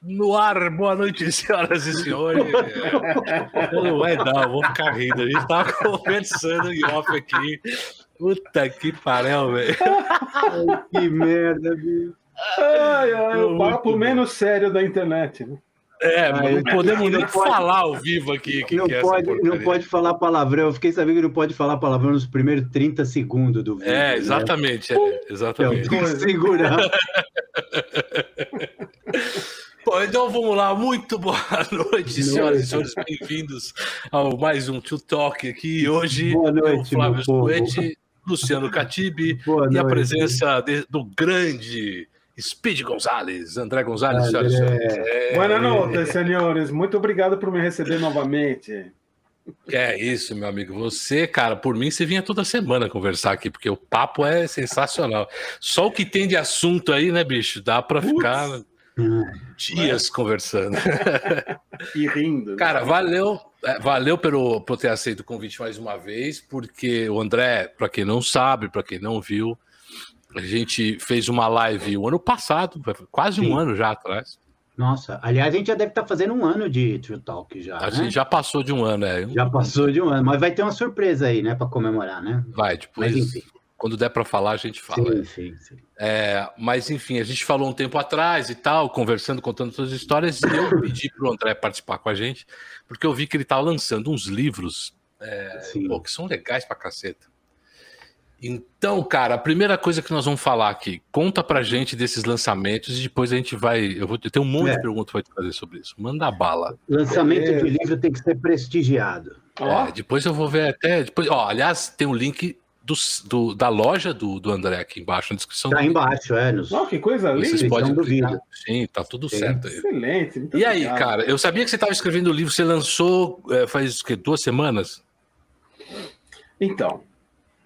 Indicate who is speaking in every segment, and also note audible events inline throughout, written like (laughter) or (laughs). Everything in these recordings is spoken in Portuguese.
Speaker 1: No ar, boa noite, (laughs) senhoras e senhores. Não vai dar, vou ficar rindo. A gente tava conversando em off aqui. Puta que pariu, velho.
Speaker 2: Que merda, bicho.
Speaker 3: Ai, ai, o papo menos sério da internet. Né?
Speaker 1: É, não podemos nem falar ao vivo aqui. Que
Speaker 2: não,
Speaker 1: que é
Speaker 2: pode, não pode falar palavrão. Eu fiquei sabendo que não pode falar palavrão nos primeiros 30 segundos do vídeo.
Speaker 1: É, exatamente. Né? É, exatamente.
Speaker 2: Tem que segurar.
Speaker 1: Bom, então vamos lá. Muito boa (laughs) noite, senhoras e senhores. Bem-vindos ao mais um Tio Talk aqui. Hoje,
Speaker 2: boa noite,
Speaker 1: eu, Flávio Suete, Luciano Catibe e a presença de, do grande Speed Gonzalez, André Gonzalez, senhoras e senhores.
Speaker 3: É... Boa noite, senhores. Muito obrigado por me receber novamente.
Speaker 1: É isso, meu amigo. Você, cara, por mim, você vinha toda semana conversar aqui, porque o papo é sensacional. Só o que tem de assunto aí, né, bicho? Dá para ficar dias conversando. (laughs)
Speaker 3: e rindo.
Speaker 1: Cara, valeu. É, valeu pelo, por ter aceito o convite mais uma vez, porque o André, para quem não sabe, para quem não viu, a gente fez uma live o ano passado, quase Sim. um ano já atrás.
Speaker 2: Nossa, aliás, a gente já deve estar tá fazendo um ano de True Talk já.
Speaker 1: A
Speaker 2: né?
Speaker 1: gente já passou de um ano, é.
Speaker 2: Já passou de um ano, mas vai ter uma surpresa aí, né, para comemorar, né?
Speaker 1: Vai, depois. Mas, enfim. Quando der para falar, a gente fala.
Speaker 2: Sim, sim, sim.
Speaker 1: É, mas, enfim, a gente falou um tempo atrás e tal, conversando, contando todas as histórias, e eu (coughs) pedi para o André participar com a gente, porque eu vi que ele estava lançando uns livros é, pô, que são legais para caceta. Então, cara, a primeira coisa que nós vamos falar aqui, conta pra gente desses lançamentos e depois a gente vai. Eu vou ter um monte é. de perguntas para te fazer sobre isso. Manda bala.
Speaker 2: Lançamento é. de livro tem que ser prestigiado.
Speaker 1: É, depois eu vou ver até. Depois, ó, aliás, tem um link do, do, da loja do, do André aqui embaixo, na descrição.
Speaker 2: Tá embaixo, é. Nos...
Speaker 3: Oh, que coisa linda.
Speaker 1: Vocês podem clicar. Sim, tá tudo Sim. certo
Speaker 3: aí. Excelente.
Speaker 1: E aí, cara, eu sabia que você estava escrevendo o livro, você lançou é, faz que, duas semanas?
Speaker 3: Então,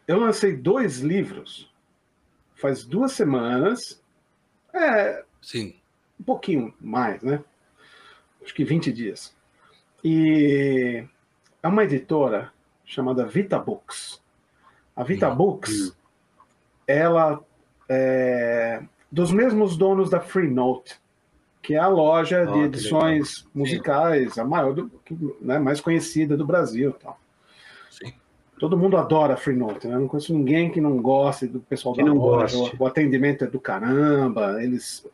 Speaker 3: eu lancei dois livros faz duas semanas. É.
Speaker 1: Sim.
Speaker 3: Um pouquinho mais, né? Acho que 20 dias. E é uma editora chamada Vita Books. A Vita. Books, ela é dos mesmos donos da Free Note, que é a loja oh, de edições musicais, a maior, do, né, mais conhecida do Brasil. Tal.
Speaker 1: Sim.
Speaker 3: Todo mundo adora a Free Note, né? Não conheço ninguém que não goste do pessoal que da loja. O, o, atendimento é do caramba, eles,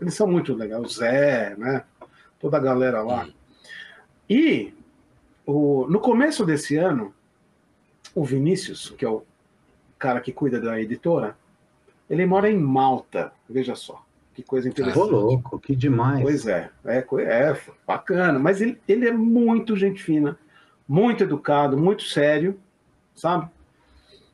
Speaker 3: eles são muito legais. O Zé, né? Toda a galera lá. Hum. E o, no começo desse ano, o Vinícius, que é o cara que cuida da editora, ele mora em Malta. Veja só. Que coisa interessante. Ô,
Speaker 2: louco, que demais.
Speaker 3: Pois é, é, é bacana. Mas ele, ele é muito gente fina, muito educado, muito sério sabe?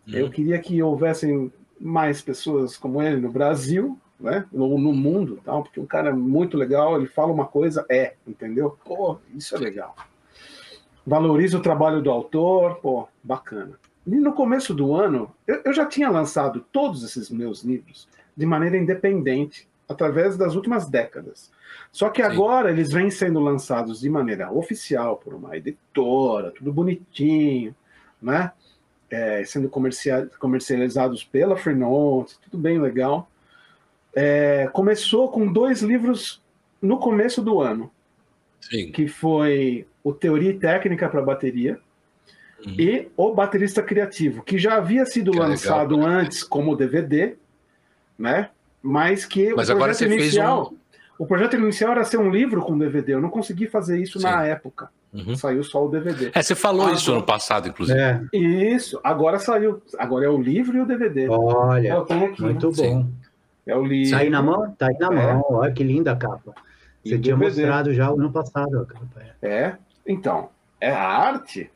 Speaker 3: Hum. Eu queria que houvessem mais pessoas como ele no Brasil, né? Ou no mundo, tal, porque um cara é muito legal, ele fala uma coisa, é, entendeu? Pô, isso é legal. Valoriza o trabalho do autor, pô, bacana. E no começo do ano, eu, eu já tinha lançado todos esses meus livros de maneira independente, através das últimas décadas. Só que Sim. agora eles vêm sendo lançados de maneira oficial por uma editora, tudo bonitinho, né? é, sendo comercializados pela Freenode, tudo bem legal. É, começou com dois livros no começo do ano,
Speaker 1: Sim.
Speaker 3: que foi o Teoria e Técnica para Bateria uhum. e O Baterista Criativo, que já havia sido que é lançado legal, antes como DVD, né? Mas que
Speaker 1: Mas o projeto inicial, um...
Speaker 3: o projeto inicial era ser um livro com DVD. Eu não consegui fazer isso Sim. na época. Uhum. Saiu só o DVD.
Speaker 1: É, você falou agora, isso ano passado, inclusive. É.
Speaker 3: Isso, agora saiu. Agora é o livro e o DVD.
Speaker 2: Olha, aqui, muito bom. Sim.
Speaker 3: É o livro.
Speaker 2: Tá aí na mão? Tá aí na é. mão. Olha que linda a capa. Você tinha DVD. mostrado já ano passado a capa.
Speaker 3: É. é, então, é a arte.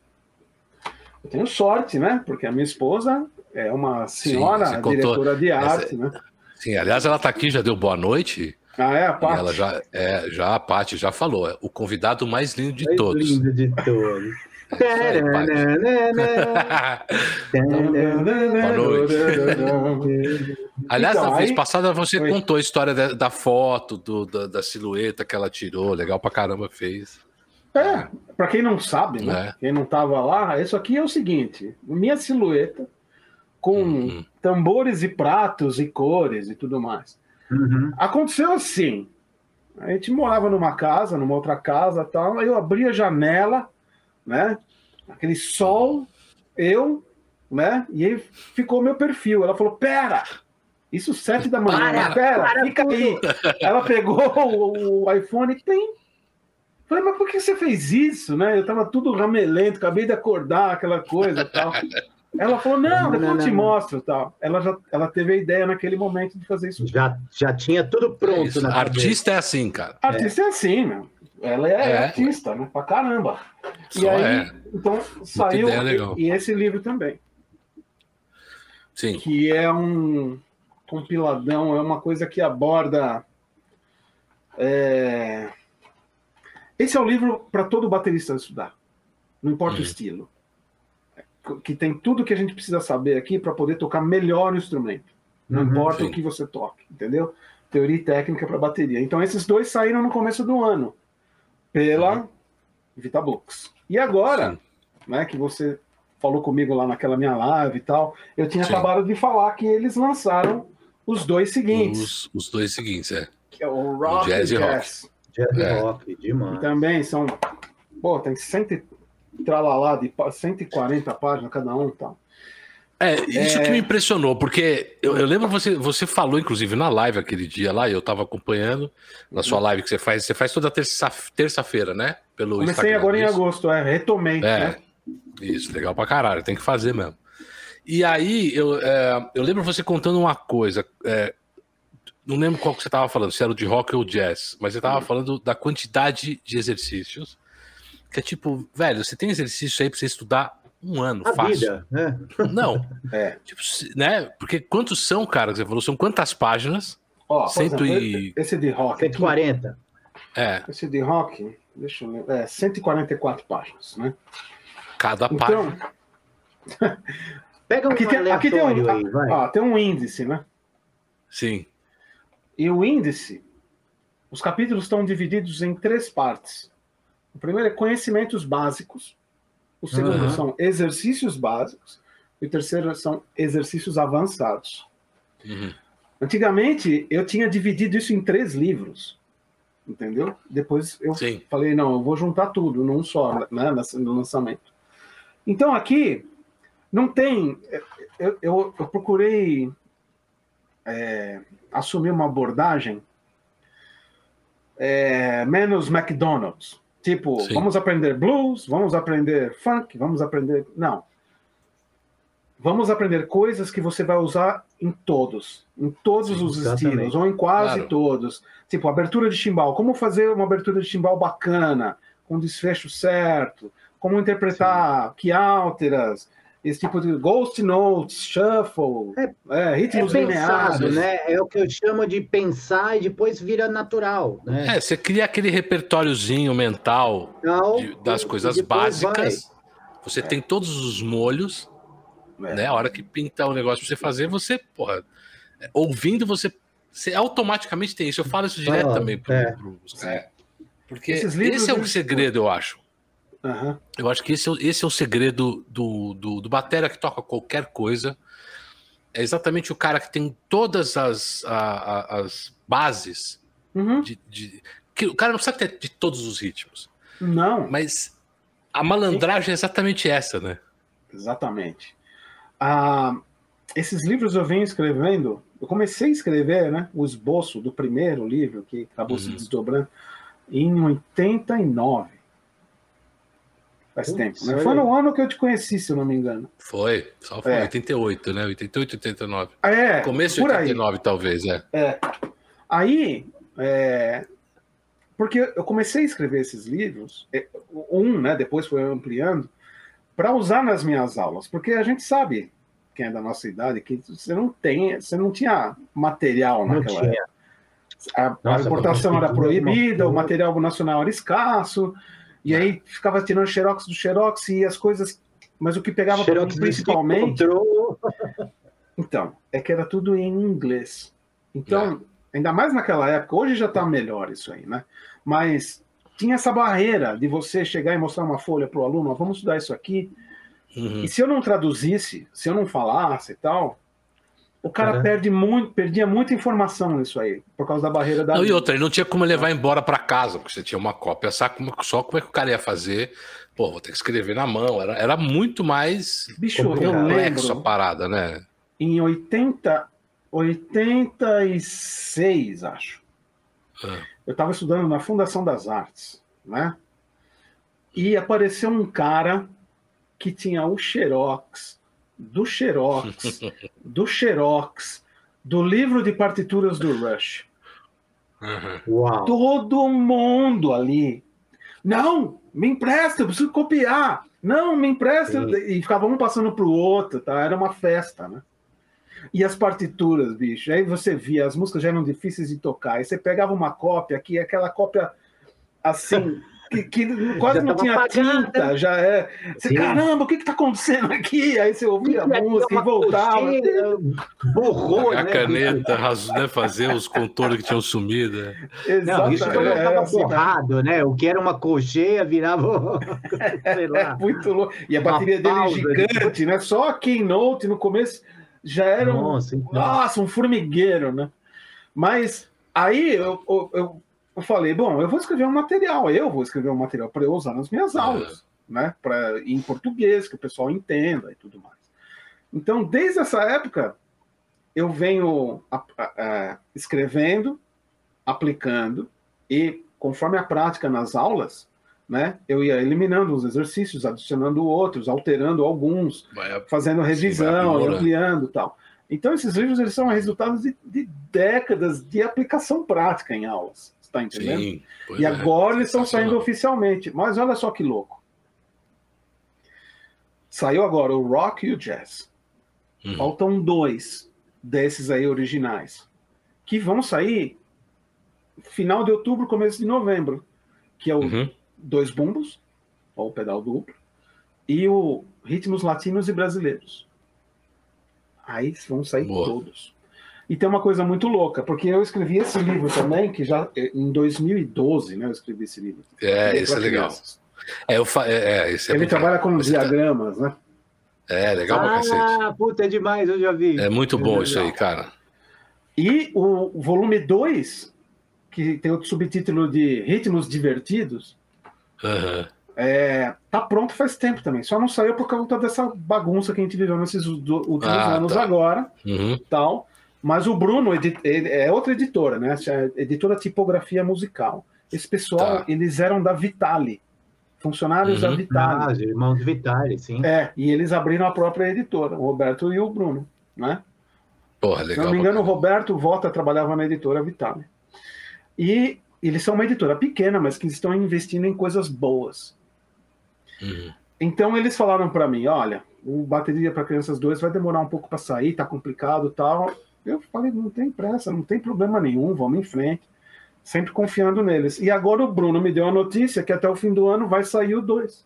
Speaker 3: Eu tenho sorte, né? Porque a minha esposa é uma senhora Sim, diretora de arte, Essa... né?
Speaker 1: Sim, aliás, ela está aqui, já deu boa noite.
Speaker 3: Ah, é a Paty?
Speaker 1: Ela já, é, já a Paty já falou, é o convidado mais lindo de mais todos.
Speaker 2: lindo de (laughs) todos.
Speaker 1: É Boa noite. (laughs) Aliás, então, na vez aí... passada você Oi. contou a história da, da foto, do, da, da, silhueta que ela tirou. Legal pra caramba fez.
Speaker 3: É, pra quem não sabe, né? É. Quem não tava lá, isso aqui é o seguinte: minha silhueta com uhum. tambores e pratos e cores e tudo mais.
Speaker 2: Uhum.
Speaker 3: Aconteceu assim. A gente morava numa casa, numa outra casa tal. Aí eu abri a janela, né? Aquele sol, eu, né? E aí ficou meu perfil. Ela falou: Pera, isso sete da manhã, para, pera, para fica tudo. aí. Ela pegou (laughs) o, o iPhone e tem. Falei, mas por que você fez isso, né? Eu tava tudo ramelento, acabei de acordar, aquela coisa e tal. (laughs) Ela falou, não, depois eu te mostro tal. Ela já ela teve a ideia naquele momento de fazer isso.
Speaker 2: Já, já tinha tudo pronto.
Speaker 1: É artista é assim, cara.
Speaker 3: Artista é, é assim, meu. Ela é, é, artista, né? Pra caramba. Só e aí, é. então, saiu. E, e esse livro também.
Speaker 1: Sim.
Speaker 3: Que é um compiladão, é uma coisa que aborda. É... Esse é o livro para todo baterista estudar, não importa uhum. o estilo. Que tem tudo que a gente precisa saber aqui para poder tocar melhor o instrumento. Não uhum, importa sim. o que você toque, entendeu? Teoria e técnica para bateria. Então, esses dois saíram no começo do ano pela uhum. Vitabooks. E agora, né, que você falou comigo lá naquela minha live e tal, eu tinha Sim. acabado de falar que eles lançaram os dois seguintes.
Speaker 1: Os, os dois seguintes, é.
Speaker 3: Que é o Rock o Jazz e Jazz.
Speaker 2: Jazz é. Rock, demais.
Speaker 3: E também são, pô, tem cento, tralalá de 140 páginas cada um, tá?
Speaker 1: É, isso é... que me impressionou, porque eu, eu, lembro você, você falou, inclusive, na live aquele dia lá, e eu tava acompanhando na sua live que você faz, você faz toda terça-feira, né?
Speaker 3: Pelo Comecei Instagram, agora isso. em agosto, é, retomei. É, né?
Speaker 1: Isso, legal pra caralho, tem que fazer mesmo. E aí, eu, é, eu lembro você contando uma coisa. É, não lembro qual que você estava falando, se era o de rock ou jazz, mas você estava uhum. falando da quantidade de exercícios. Que é tipo, velho, você tem exercício aí para você estudar um ano, A fácil. Vida, né? Não. (laughs) é. Tipo, né? Porque quantos são, cara, que você falou? São quantas páginas?
Speaker 3: Ó, Cento e... Esse de rock.
Speaker 2: 140.
Speaker 1: É.
Speaker 3: Esse de rock, deixa eu ver. É, 144 páginas, né?
Speaker 1: Cada então, página. (laughs)
Speaker 2: Pega um aqui tem, aqui tem um, aí, vai.
Speaker 3: Ó, tem um índice, né?
Speaker 1: Sim.
Speaker 3: E o índice, os capítulos estão divididos em três partes. O primeiro é conhecimentos básicos, o segundo uhum. são exercícios básicos, e o terceiro são exercícios avançados. Uhum. Antigamente, eu tinha dividido isso em três livros, entendeu? Depois eu Sim. falei, não, eu vou juntar tudo num só, né, no lançamento. Então, aqui, não tem. Eu, eu, eu procurei é, assumir uma abordagem é, menos McDonald's. Tipo, Sim. vamos aprender blues, vamos aprender funk, vamos aprender. Não. Vamos aprender coisas que você vai usar em todos, em todos Sim, os exatamente. estilos, ou em quase claro. todos. Tipo, abertura de chimbal. Como fazer uma abertura de chimbal bacana, com desfecho certo, como interpretar Sim. que alteras, esse tipo de ghost notes, shuffle, é, é, ritmos é pensado,
Speaker 2: né? É o que eu chamo de pensar e depois vira natural, né?
Speaker 1: É, você cria aquele repertóriozinho mental Não, de, das coisas básicas. Vai. Você é. tem todos os molhos, é. né? A hora que pintar o um negócio pra você fazer, você, porra, ouvindo você, você automaticamente tem isso. Eu falo isso direto também pro, é. pros é. Porque esse é o segredo, eu acho.
Speaker 3: Uhum.
Speaker 1: Eu acho que esse é, esse é o segredo do, do, do batera que toca qualquer coisa. É exatamente o cara que tem todas as, a, a, as bases. Uhum. De, de, que o cara não precisa ter de todos os ritmos.
Speaker 3: Não.
Speaker 1: Mas a malandragem é exatamente essa, né?
Speaker 3: Exatamente. Ah, esses livros eu venho escrevendo. Eu comecei a escrever né, o esboço do primeiro livro, que acabou uhum. se desdobrando, em 89. Faz tempo. Né? Foi no ano que eu te conheci, se eu não me engano.
Speaker 1: Foi, só foi é. 88, né? 88, 89.
Speaker 3: É,
Speaker 1: Começo de 89, aí. talvez, é.
Speaker 3: É. Aí, é... porque eu comecei a escrever esses livros, é, um, né? Depois foi ampliando, para usar nas minhas aulas, porque a gente sabe, quem é da nossa idade, que você não tem, você não tinha material não naquela tinha. época. A, Nossa, a importação era proibida, o material nacional era escasso, e aí ficava tirando xerox do xerox e as coisas. Mas o que pegava
Speaker 2: xerox principalmente.
Speaker 3: Então, é que era tudo em inglês. Então, é. ainda mais naquela época, hoje já está melhor isso aí, né? Mas tinha essa barreira de você chegar e mostrar uma folha para o aluno, vamos estudar isso aqui. Uhum. E se eu não traduzisse, se eu não falasse e tal, o cara perde muito, perdia muita informação nisso aí, por causa da barreira da.
Speaker 1: Não, e outra, ele não tinha como levar embora para casa, porque você tinha uma cópia, só como, só como é que o cara ia fazer. Pô, vou ter que escrever na mão. Era, era muito mais
Speaker 3: Bicho, complexo
Speaker 1: a parada, né?
Speaker 3: Em 80, 86, acho. Ah. Eu estava estudando na Fundação das Artes, né? E apareceu um cara que tinha o Xerox, do Xerox, do Xerox, do livro de partituras do Rush. Uhum. Todo mundo ali. Não, me empresta, eu preciso copiar. Não, me empresta. Sim. E ficava um passando para o outro, tá? Era uma festa, né? E as partituras, bicho. Aí você via, as músicas já eram difíceis de tocar. Aí você pegava uma cópia, que aquela cópia assim, (laughs) que, que quase já não tinha apagada. tinta, já é. Você, caramba, o que está acontecendo aqui? Aí você ouvia a música e voltava.
Speaker 1: Borrou, a né? caneta, né, fazer os contornos que tinham sumido.
Speaker 2: Exato. Não, isso quando estava é, assim, borrado, né? O que era uma cocheia virava. (laughs) (laughs)
Speaker 3: Sei lá, é muito louco. E a bateria dele é gigante, né? Só a Keynote no começo já era um, nossa, então. nossa, um formigueiro, né? Mas aí eu, eu, eu falei, bom, eu vou escrever um material, eu vou escrever um material para eu usar nas minhas aulas, né? Para em português, que o pessoal entenda e tudo mais. Então, desde essa época, eu venho a, a, a, escrevendo, aplicando e conforme a prática nas aulas, né? Eu ia eliminando os exercícios, adicionando outros, alterando alguns, fazendo revisão, ampliando tal. Então, esses livros eles são resultados de, de décadas de aplicação prática em aulas tá entendendo? Sim, e é, agora eles estão saindo oficialmente. Mas olha só que louco. Saiu agora o rock e o jazz. Uhum. Faltam dois desses aí originais. Que vão sair final de outubro, começo de novembro. Que é o uhum. Dois Bumbos, ou o pedal duplo, e o Ritmos Latinos e Brasileiros. Aí vão sair Boa. todos. E tem uma coisa muito louca, porque eu escrevi esse livro também, que já em 2012, né? Eu escrevi esse livro.
Speaker 1: É, isso é legal. É, eu fa... é,
Speaker 3: é, Ele trabalha com diagramas, né?
Speaker 1: É, legal pra ah, cacete.
Speaker 2: Ah, puta, é demais, eu já vi.
Speaker 1: É muito bom é isso aí, cara.
Speaker 3: E o volume 2, que tem o subtítulo de Ritmos Divertidos, uhum. é, tá pronto faz tempo também. Só não saiu por causa dessa bagunça que a gente viveu nesses últimos ah, anos tá. agora. Uhum. tal. Mas o Bruno é outra editora, né? editora Tipografia Musical. Esse pessoal, tá. eles eram da Vitale, funcionários uhum. da Vitale.
Speaker 2: Ah, irmãos Vitale, sim.
Speaker 3: É, e eles abriram a própria editora, o Roberto e o Bruno, né?
Speaker 1: Porra, legal.
Speaker 3: Se não me engano, o Roberto Volta trabalhava na editora Vitale. E eles são uma editora pequena, mas que estão investindo em coisas boas. Uhum. Então eles falaram para mim, olha, o bateria para crianças 2 vai demorar um pouco para sair, tá complicado, tal. Eu falei, não tem pressa, não tem problema nenhum, vamos em frente. Sempre confiando neles. E agora o Bruno me deu a notícia que até o fim do ano vai sair o 2.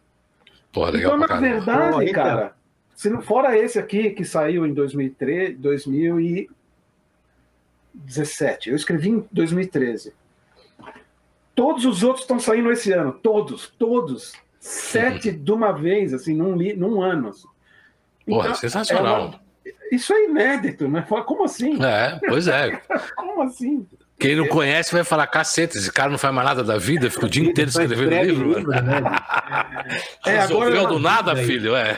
Speaker 1: Então,
Speaker 3: na verdade, cara, se não, fora esse aqui que saiu em 2003, 2017, eu escrevi em 2013. Todos os outros estão saindo esse ano, todos, todos. Sete de uma vez, assim, num, num ano. Assim.
Speaker 1: Então, Porra, sensacional. É uma,
Speaker 3: isso é inédito, né? Como assim?
Speaker 1: É, pois é. (laughs)
Speaker 3: Como assim?
Speaker 1: Quem não conhece vai falar, caceta, esse cara não faz mais nada da vida, fica o dia inteiro escrevendo livro. livro né? (laughs) é, agora do nada, filho, é.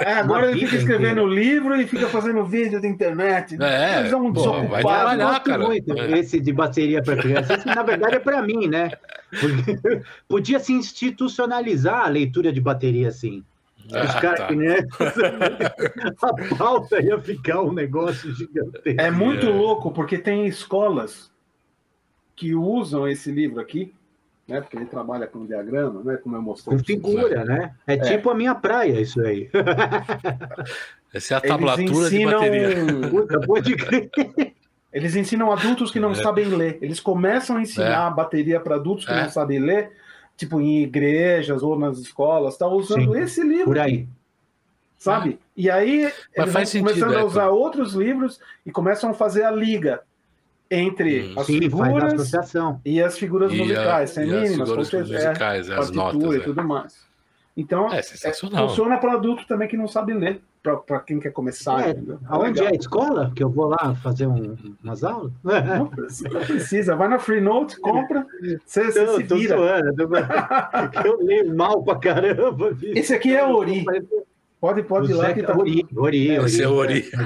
Speaker 3: é agora ele fica escrevendo livro e fica fazendo vídeo da internet.
Speaker 1: É, Eles vão pô, vai trabalhar, cara.
Speaker 2: Muito é. Esse de bateria para criança, esse, na verdade é para mim, né? Porque (laughs) podia se institucionalizar a leitura de bateria assim. Os ah, caras tá. que né? (laughs) a pauta ia ficar um negócio gigantesco.
Speaker 3: É muito é. louco, porque tem escolas que usam esse livro aqui, né? Porque ele trabalha com diagrama, né? Como eu mostrei.
Speaker 2: Com figura, né? É, é, tipo a minha praia, isso aí. (laughs)
Speaker 1: Essa é a tablatura ensinam... de bateria. (laughs) Puta, pode
Speaker 3: crer. Eles ensinam adultos que não é. sabem ler. Eles começam a ensinar é. bateria para adultos que é. não sabem ler tipo em igrejas ou nas escolas, tá usando Sim, esse livro.
Speaker 2: Por aí.
Speaker 3: Sabe? E aí Mas eles vão começando a é, usar outros livros e começam a fazer a liga entre hum, as sim, figuras e as figuras e musicais,
Speaker 1: a,
Speaker 3: femininas,
Speaker 1: as figuras musicais, é, as notas,
Speaker 3: e é. tudo mais. Então, é, é funciona para adulto também que não sabe ler. Para quem quer começar. É,
Speaker 2: aonde é a escola? Que eu vou lá fazer um, umas aulas?
Speaker 3: Não precisa, não precisa, vai na Free compra, você, você se vira. Zoando, (laughs)
Speaker 2: eu leio mal pra caramba.
Speaker 3: Esse aqui é o Ori. Pode, pode ir lá que tá.
Speaker 2: Ori, Ori,
Speaker 1: Ori. Esse é Ori. (laughs)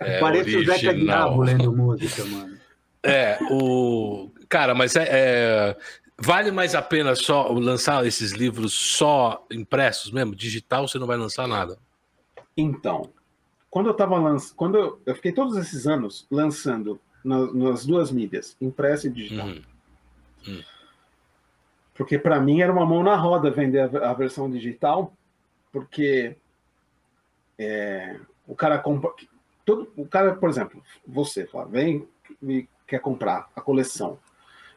Speaker 2: é, Parece o Zeca Diabo lendo música, mano.
Speaker 1: É, o. Cara, mas é, é, Vale mais a pena só lançar esses livros só impressos mesmo? Digital você não vai lançar nada?
Speaker 3: Então, quando eu estava lançando, quando eu, eu, fiquei todos esses anos lançando na, nas duas mídias, impresso e digital. Uhum. Uhum. Porque para mim era uma mão na roda vender a, a versão digital, porque é, o cara compra. Todo, o cara, por exemplo, você fala, vem e quer comprar a coleção.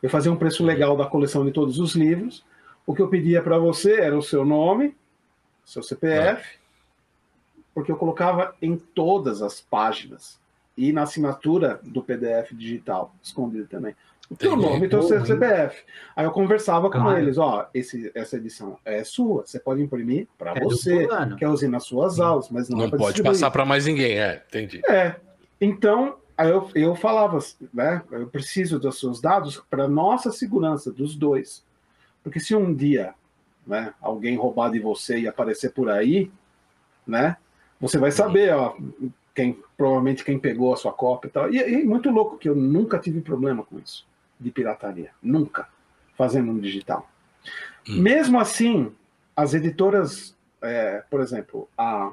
Speaker 3: Eu fazia um preço legal da coleção de todos os livros. O que eu pedia para você era o seu nome, seu CPF, porque eu colocava em todas as páginas e na assinatura do PDF digital, escondido também. O teu nome e o seu CPF. Aí eu conversava com claro. eles, ó, esse, essa edição é sua, você pode imprimir para é você, quer usar nas suas aulas, mas não,
Speaker 1: não
Speaker 3: é
Speaker 1: pode passar para mais ninguém, é, entendi.
Speaker 3: É, então eu, eu falava, né? Eu preciso dos seus dados para nossa segurança, dos dois. Porque se um dia né, alguém roubar de você e aparecer por aí, né? Você vai saber, ó, quem, provavelmente quem pegou a sua cópia e tal. E, e muito louco que eu nunca tive problema com isso, de pirataria. Nunca. Fazendo um digital. Hum. Mesmo assim, as editoras, é, por exemplo, a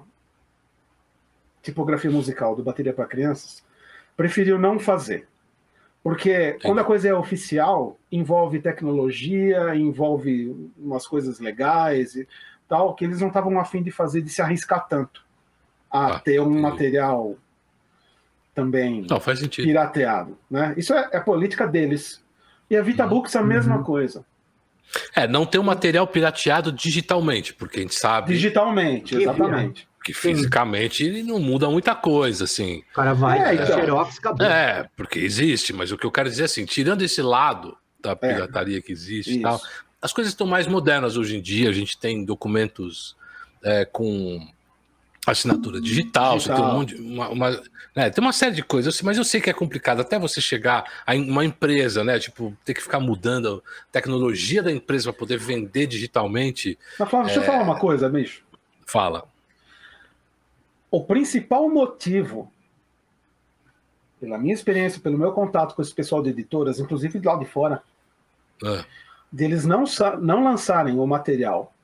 Speaker 3: tipografia musical do Bateria para Crianças, preferiu não fazer. Porque quando a coisa é oficial, envolve tecnologia, envolve umas coisas legais e tal, que eles não estavam afim de fazer, de se arriscar tanto a ah, ter um material também
Speaker 1: não, faz sentido.
Speaker 3: pirateado. Né? Isso é, é a política deles. E a VitaBooks uhum. a mesma uhum. coisa.
Speaker 1: É, não ter um material pirateado digitalmente, porque a gente sabe.
Speaker 3: Digitalmente, exatamente.
Speaker 1: Porque fisicamente ele não muda muita coisa, assim.
Speaker 2: O cara vai, é, então, xerox,
Speaker 1: acabou. É, porque existe, mas o que eu quero dizer é assim, tirando esse lado da é. pirataria é, que existe isso. e tal, as coisas estão mais modernas hoje em dia, a gente tem documentos é, com assinatura digital, digital. Você tem um monte, uma, uma né, tem uma série de coisas, mas eu sei que é complicado até você chegar a uma empresa, né? Tipo, ter que ficar mudando a tecnologia da empresa para poder vender digitalmente.
Speaker 3: Mas Flávio, é... deixa eu falar uma coisa, bicho.
Speaker 1: Fala
Speaker 3: o principal motivo, pela minha experiência, pelo meu contato com esse pessoal de editoras, inclusive lá de fora, é. deles não, não lançarem o material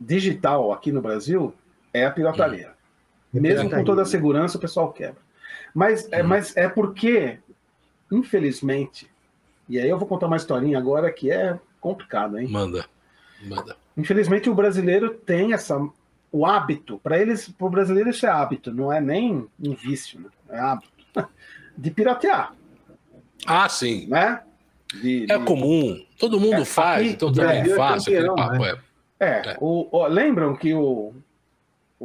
Speaker 3: digital aqui no Brasil é a pirataria. Hum. Mesmo pirataria. com toda a segurança, o pessoal quebra. Mas, é, mas é porque, infelizmente, e aí eu vou contar uma historinha agora que é complicada, hein?
Speaker 1: Manda. Manda.
Speaker 3: Infelizmente, o brasileiro tem essa o hábito, para eles, para o brasileiro isso é hábito, não é nem um vício, né? é hábito, (laughs) de piratear.
Speaker 1: Ah, sim.
Speaker 3: Né?
Speaker 1: De, é de... comum, todo mundo é, faz, aqui, então também é, faz.
Speaker 3: Né? É, é. O, o, lembram que o,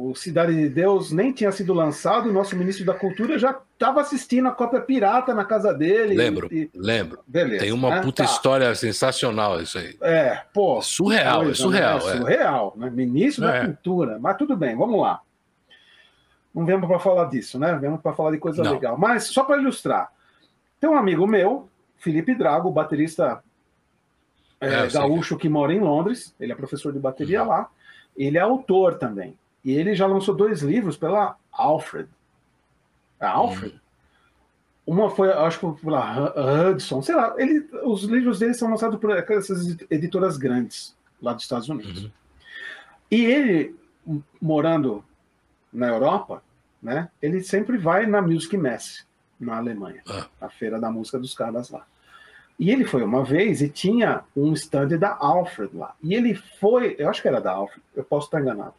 Speaker 3: o Cidade de Deus nem tinha sido lançado, o nosso ministro da Cultura já estava assistindo a cópia pirata na casa dele.
Speaker 1: Lembro, e... lembro.
Speaker 3: Beleza.
Speaker 1: Tem uma né? puta tá. história sensacional isso aí.
Speaker 3: É, pô.
Speaker 1: É surreal, coisa, é surreal. Né?
Speaker 3: É surreal, né? Ministro é. da Cultura. Mas tudo bem, vamos lá. Não vemos para falar disso, né? Vemos para falar de coisa Não. legal. Mas só para ilustrar, tem um amigo meu, Felipe Drago, baterista é, é gaúcho que mora em Londres. Ele é professor de bateria uhum. lá. Ele é autor também. E ele já lançou dois livros pela Alfred. É Alfred? Hum. Uma foi, acho que pela Hudson, sei lá. Ele, os livros dele são lançados por essas editoras grandes lá dos Estados Unidos. Uhum. E ele, morando na Europa, né, ele sempre vai na Music Mess, na Alemanha, ah. a feira da música dos caras lá. E ele foi uma vez e tinha um stand da Alfred lá. E ele foi, eu acho que era da Alfred, eu posso estar enganado.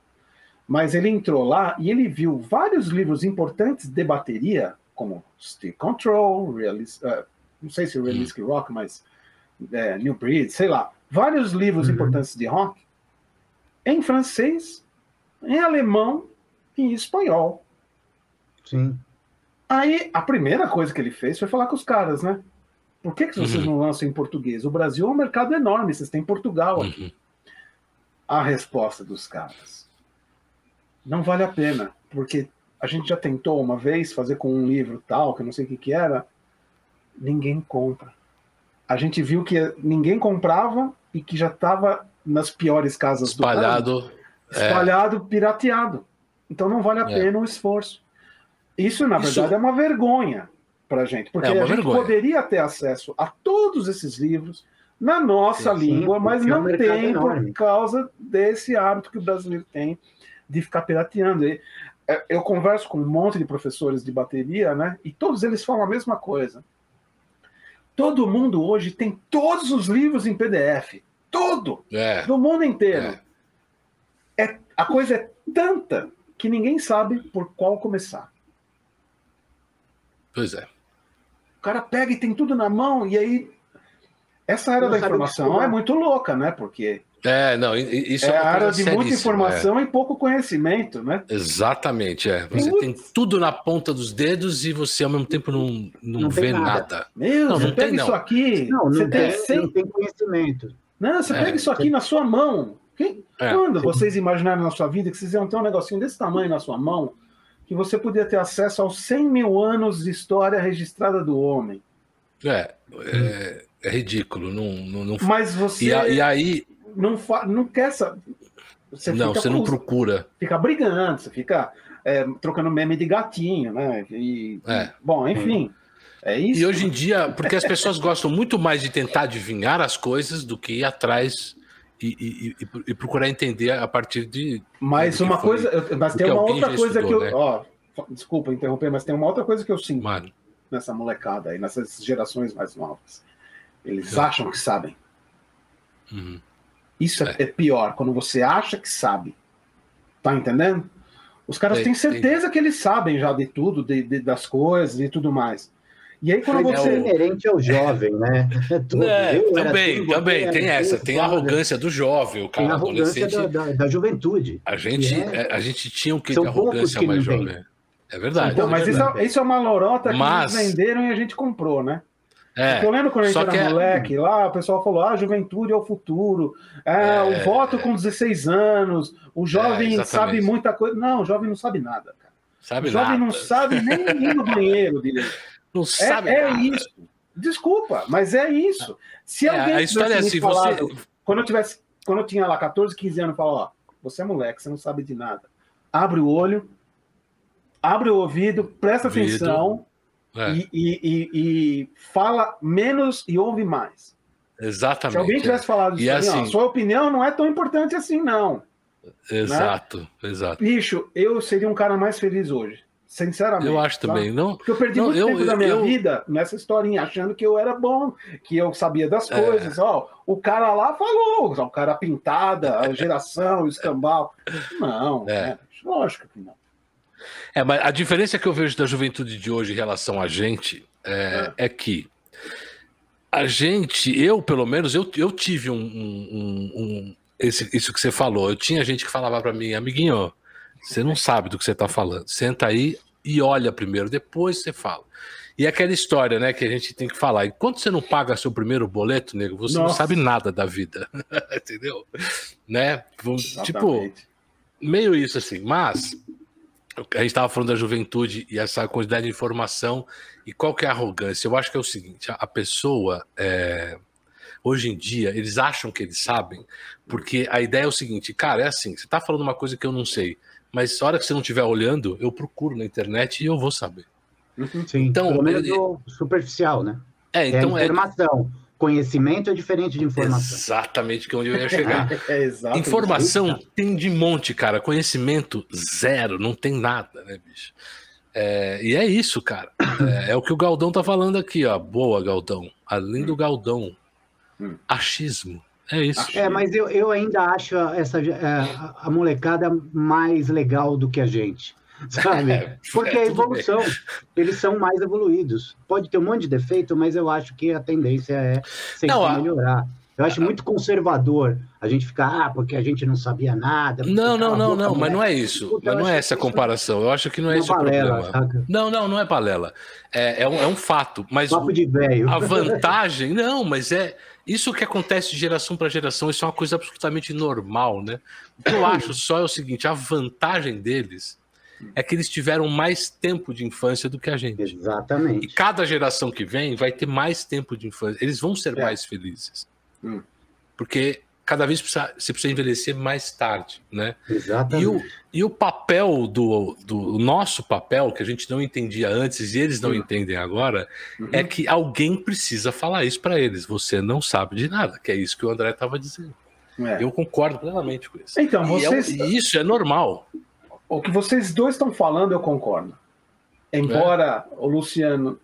Speaker 3: Mas ele entrou lá e ele viu vários livros importantes de bateria, como Steel Control, Realist, uh, não sei se Realistic hum. Rock, mas é, New Breed, sei lá. Vários livros uhum. importantes de rock em francês, em alemão e em espanhol.
Speaker 2: Sim.
Speaker 3: Aí a primeira coisa que ele fez foi falar com os caras, né? Por que, que vocês uhum. não lançam em português? O Brasil é um mercado enorme, vocês têm Portugal aqui. Uhum. a resposta dos caras. Não vale a pena, porque a gente já tentou uma vez fazer com um livro tal, que eu não sei o que, que era, ninguém compra. A gente viu que ninguém comprava e que já estava nas piores casas
Speaker 1: espalhado,
Speaker 3: do país, espalhado, é. pirateado. Então não vale a é. pena o esforço. Isso, na verdade, Isso... é uma vergonha para a gente, porque é a gente vergonha. poderia ter acesso a todos esses livros na nossa sim, língua, mas não é um tem por causa desse hábito que o brasileiro tem de ficar pirateando. É, eu converso com um monte de professores de bateria, né? E todos eles falam a mesma coisa. Todo mundo hoje tem todos os livros em PDF. Todo! É, do mundo inteiro. É. é. a coisa é tanta que ninguém sabe por qual começar.
Speaker 1: Pois é.
Speaker 3: O cara pega e tem tudo na mão, e aí. Essa era da informação é muito louca, né? Porque.
Speaker 1: É, não, isso é,
Speaker 3: é área de muita informação é. e pouco conhecimento, né?
Speaker 1: Exatamente, é. Você tem tudo na ponta dos dedos e você ao mesmo tempo não, não, não vê nada. nada.
Speaker 3: Meu, não, você não pega tem, isso aqui.
Speaker 2: Não,
Speaker 3: você
Speaker 2: tem, sem... não tem conhecimento.
Speaker 3: Não, você é, pega isso aqui você... na sua mão. Quem... É, Quando vocês imaginaram na sua vida que vocês iam ter um negocinho desse tamanho na sua mão, que você podia ter acesso aos 100 mil anos de história registrada do homem.
Speaker 1: É, é, é ridículo. Não, não, não...
Speaker 3: Mas você
Speaker 1: e, e aí
Speaker 3: não, fa... não quer saber.
Speaker 1: Você não, você não procura.
Speaker 3: Fica brigando, você fica é, trocando meme de gatinho, né? E, é. Bom, enfim. É isso.
Speaker 1: E hoje em dia, porque as pessoas (laughs) gostam muito mais de tentar adivinhar as coisas do que ir atrás e, e, e, procurar entender a partir de.
Speaker 3: Mas uma coisa, mas tem uma outra coisa estudou, que eu. Né? Ó, desculpa interromper, mas tem uma outra coisa que eu sinto Mano. nessa molecada aí, nessas gerações mais novas. Eles é. acham que sabem. Uhum. Isso é. é. pior, quando você acha que sabe. Tá entendendo? Os caras têm certeza que eles sabem já de tudo, de, de das coisas e tudo mais. E aí, quando você.
Speaker 2: É inerente ao jovem, né? (laughs)
Speaker 1: É, também, também. Tem essa, tem a arrogância do jovem, o cara tem a
Speaker 2: arrogância da, da, da, juventude.
Speaker 1: A gente, é... a gente tinha um que de arrogância mais jovem. É verdade.
Speaker 3: Então, mas isso, é, isso, é uma lorota que mas... eles venderam e a gente comprou, né? É, eu lembro quando a gente era é... moleque, lá o pessoal falou: ah, a juventude é o futuro, é, é... o voto com 16 anos, o jovem é, sabe muita coisa. Não, o jovem não sabe nada, cara.
Speaker 1: Sabe
Speaker 3: o jovem
Speaker 1: nada.
Speaker 3: não sabe nem (laughs) ir no banheiro direito.
Speaker 1: Não sabe
Speaker 3: é, é isso. Desculpa, mas é isso. Se
Speaker 1: é, alguém
Speaker 3: a
Speaker 1: história é assim, falado,
Speaker 3: você... quando eu tivesse, quando eu tinha lá 14, 15 anos, falou, ó, você é moleque, você não sabe de nada. Abre o olho, abre o ouvido, presta ouvido. atenção é. e, e, e, fala menos e ouve mais.
Speaker 1: Exatamente.
Speaker 3: Se alguém tivesse falado isso, assim, assim, sua opinião não é tão importante assim, não.
Speaker 1: Exato, né? exato.
Speaker 3: Bicho, eu seria um cara mais feliz hoje. Sinceramente.
Speaker 1: Eu acho também. Não,
Speaker 3: Porque eu perdi
Speaker 1: não,
Speaker 3: muito
Speaker 1: eu,
Speaker 3: tempo
Speaker 1: eu,
Speaker 3: da minha
Speaker 1: eu...
Speaker 3: vida nessa historinha, achando que eu era bom, que eu sabia das é. coisas. É. Ó, o cara lá falou, o cara pintada, a geração, o escambau. (laughs) Não, é. Né? lógico que não.
Speaker 1: É, mas a diferença que eu vejo da juventude de hoje em relação a gente é, é. é que a gente, eu pelo menos, eu, eu tive um, um, um esse, isso que você falou. Eu tinha gente que falava para mim, amiguinho, você não sabe do que você está falando. Senta aí e olha primeiro, depois você fala. E aquela história, né, que a gente tem que falar. Enquanto você não paga seu primeiro boleto, nego, você Nossa. não sabe nada da vida. (laughs) Entendeu? Né? Tipo, meio isso assim. Mas a gente estava falando da juventude e essa quantidade de informação e qual que é a arrogância. Eu acho que é o seguinte: a pessoa. É... Hoje em dia, eles acham que eles sabem, porque a ideia é o seguinte, cara, é assim, você está falando uma coisa que eu não sei mas a hora que você não estiver olhando, eu procuro na internet e eu vou saber.
Speaker 2: Uhum. Sim, então, pelo menos eu, superficial, né?
Speaker 1: É, então
Speaker 2: é informação. Conhecimento é diferente de informação.
Speaker 1: Exatamente que é onde eu ia chegar. (laughs) é, informação tem de monte, cara. Conhecimento, zero, não tem nada, né, bicho? É, e é isso, cara. É, é, o que o Galdão tá falando aqui, ó. Boa, Galdão. Além do Galdão, hum. achismo. É isso.
Speaker 2: É, mas eu, eu ainda acho essa, é, a molecada mais legal do que a gente. Sabe? (laughs) É, Porque é, a evolução, bem. eles são mais evoluídos. Pode ter um monte de defeito, mas eu acho que a tendência é sempre Não, melhorar. Eu acho muito conservador a gente ficar, ah, porque a gente não sabia nada.
Speaker 1: Não, não, não, não, mas não é isso. mas não é essa comparação. Eu acho que não é isso o problema. Não, não, não é balela. É, é, um, é um fato. Mas
Speaker 2: Papo de velho.
Speaker 1: A vantagem, não, mas é isso que acontece de geração para geração. Isso é uma coisa absolutamente normal, né? O que eu (clears throat) acho só é o seguinte: a vantagem deles é que eles tiveram mais tempo de infância do que a gente.
Speaker 2: Exatamente.
Speaker 1: E cada geração que vem vai ter mais tempo de infância. Eles vão ser é. mais felizes. Hum. Porque cada vez precisa, você precisa envelhecer mais tarde, né?
Speaker 2: Exatamente.
Speaker 1: E o, e o papel do, do nosso papel, que a gente não entendia antes e eles não uhum. entendem agora, uhum. é que alguém precisa falar isso para eles. Você não sabe de nada, que é isso que o André estava dizendo. É. Eu concordo plenamente com isso.
Speaker 3: Então, vocês...
Speaker 1: E, é, e isso é normal.
Speaker 3: O que vocês dois estão falando, eu concordo. Embora é. o Luciano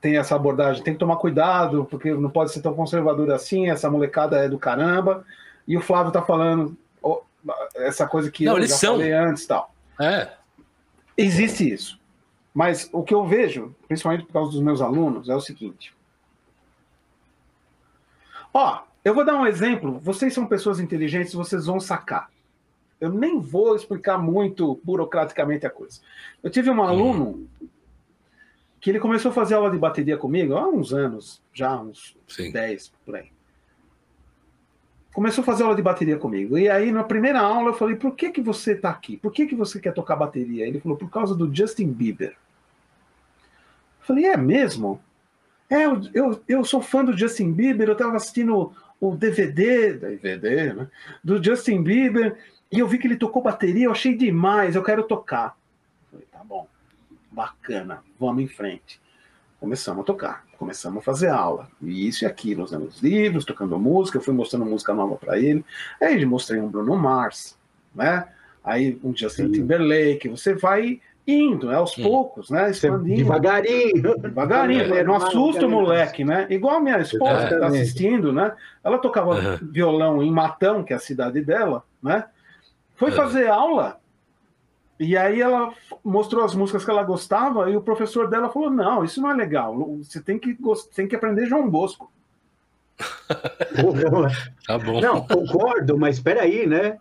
Speaker 3: tem essa abordagem, tem que tomar cuidado, porque não pode ser tão conservador assim, essa molecada é do caramba. E o Flávio tá falando oh, essa coisa que
Speaker 1: não,
Speaker 3: eu
Speaker 1: já são...
Speaker 3: falei antes tal.
Speaker 1: É.
Speaker 3: Existe isso. Mas o que eu vejo, principalmente por causa dos meus alunos, é o seguinte. Ó, eu vou dar um exemplo. Vocês são pessoas inteligentes, vocês vão sacar. Eu nem vou explicar muito burocraticamente a coisa. Eu tive um aluno que ele começou a fazer aula de bateria comigo há uns anos, já uns Sim. 10 por aí. Começou a fazer aula de bateria comigo. E aí, na primeira aula, eu falei: por que, que você está aqui? Por que, que você quer tocar bateria? Ele falou: por causa do Justin Bieber. Eu falei: é mesmo? É, eu, eu, eu sou fã do Justin Bieber, eu estava assistindo o DVD, DVD né, do Justin Bieber, e eu vi que ele tocou bateria, eu achei demais, eu quero tocar. Eu falei, tá bom bacana, vamos em frente. Começamos a tocar, começamos a fazer aula, e isso e aquilo, usando os livros, tocando música, eu fui mostrando música nova para ele, aí mostrei um Bruno Mars, né? Aí um Justin Sim. Timberlake, você vai indo, né, aos Sim. poucos, né? Expandindo.
Speaker 2: Devagarinho.
Speaker 3: Devagarinho, né? (laughs) não assusta o moleque, né? Igual a minha esposa que está assistindo, né? Ela tocava uhum. violão em Matão, que é a cidade dela, né? Foi uhum. fazer aula, e aí ela mostrou as músicas que ela gostava e o professor dela falou: não, isso não é legal. Você tem que, tem que aprender João Bosco. (laughs)
Speaker 1: tá bom.
Speaker 2: Não, concordo, mas espera aí, né?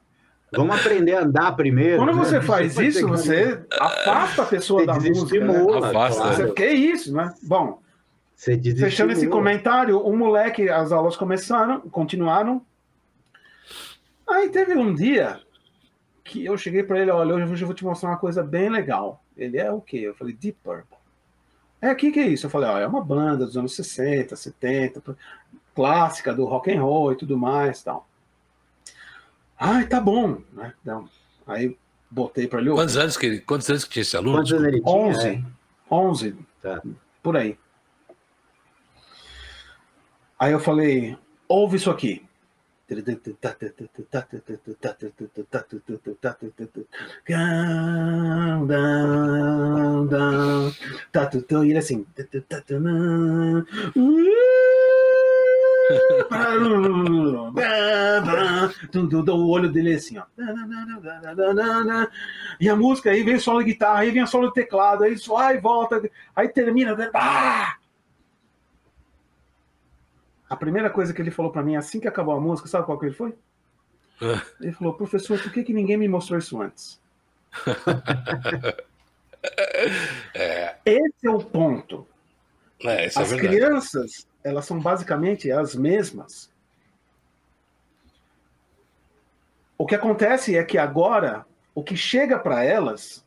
Speaker 2: Vamos aprender a andar primeiro.
Speaker 3: Quando né? você faz isso, você afasta a pessoa da música. Né?
Speaker 1: Afasta.
Speaker 3: Claro. Você, que é isso, né? Bom, fechando esse comentário, o moleque, as aulas começaram, continuaram. Aí teve um dia que eu cheguei para ele, olha, hoje eu vou te mostrar uma coisa bem legal. Ele é o quê? Eu falei, Deep Purple. É, o que, que é isso? Eu falei, ó, é uma banda dos anos 60, 70, clássica do rock and roll e tudo mais tal. Ai, tá bom, né? Então, aí botei para ele.
Speaker 1: Quantos anos que quantos anos que tinha esse aluno?
Speaker 3: Quantos anos ele tinha? 11. É. 11. Tá. Por aí. Aí eu falei, ouve isso aqui. E ele assim. o olho dele assim, ó. E a música aí vem solo de guitarra, aí vem solo de teclado, aí só e volta, aí termina. Ah! A primeira coisa que ele falou para mim assim que acabou a música, sabe qual que ele foi? É. Ele falou, professor, por que, que ninguém me mostrou isso antes? (laughs) é. Esse é o ponto.
Speaker 1: É, é
Speaker 3: As crianças, elas são basicamente as mesmas. O que acontece é que agora o que chega para elas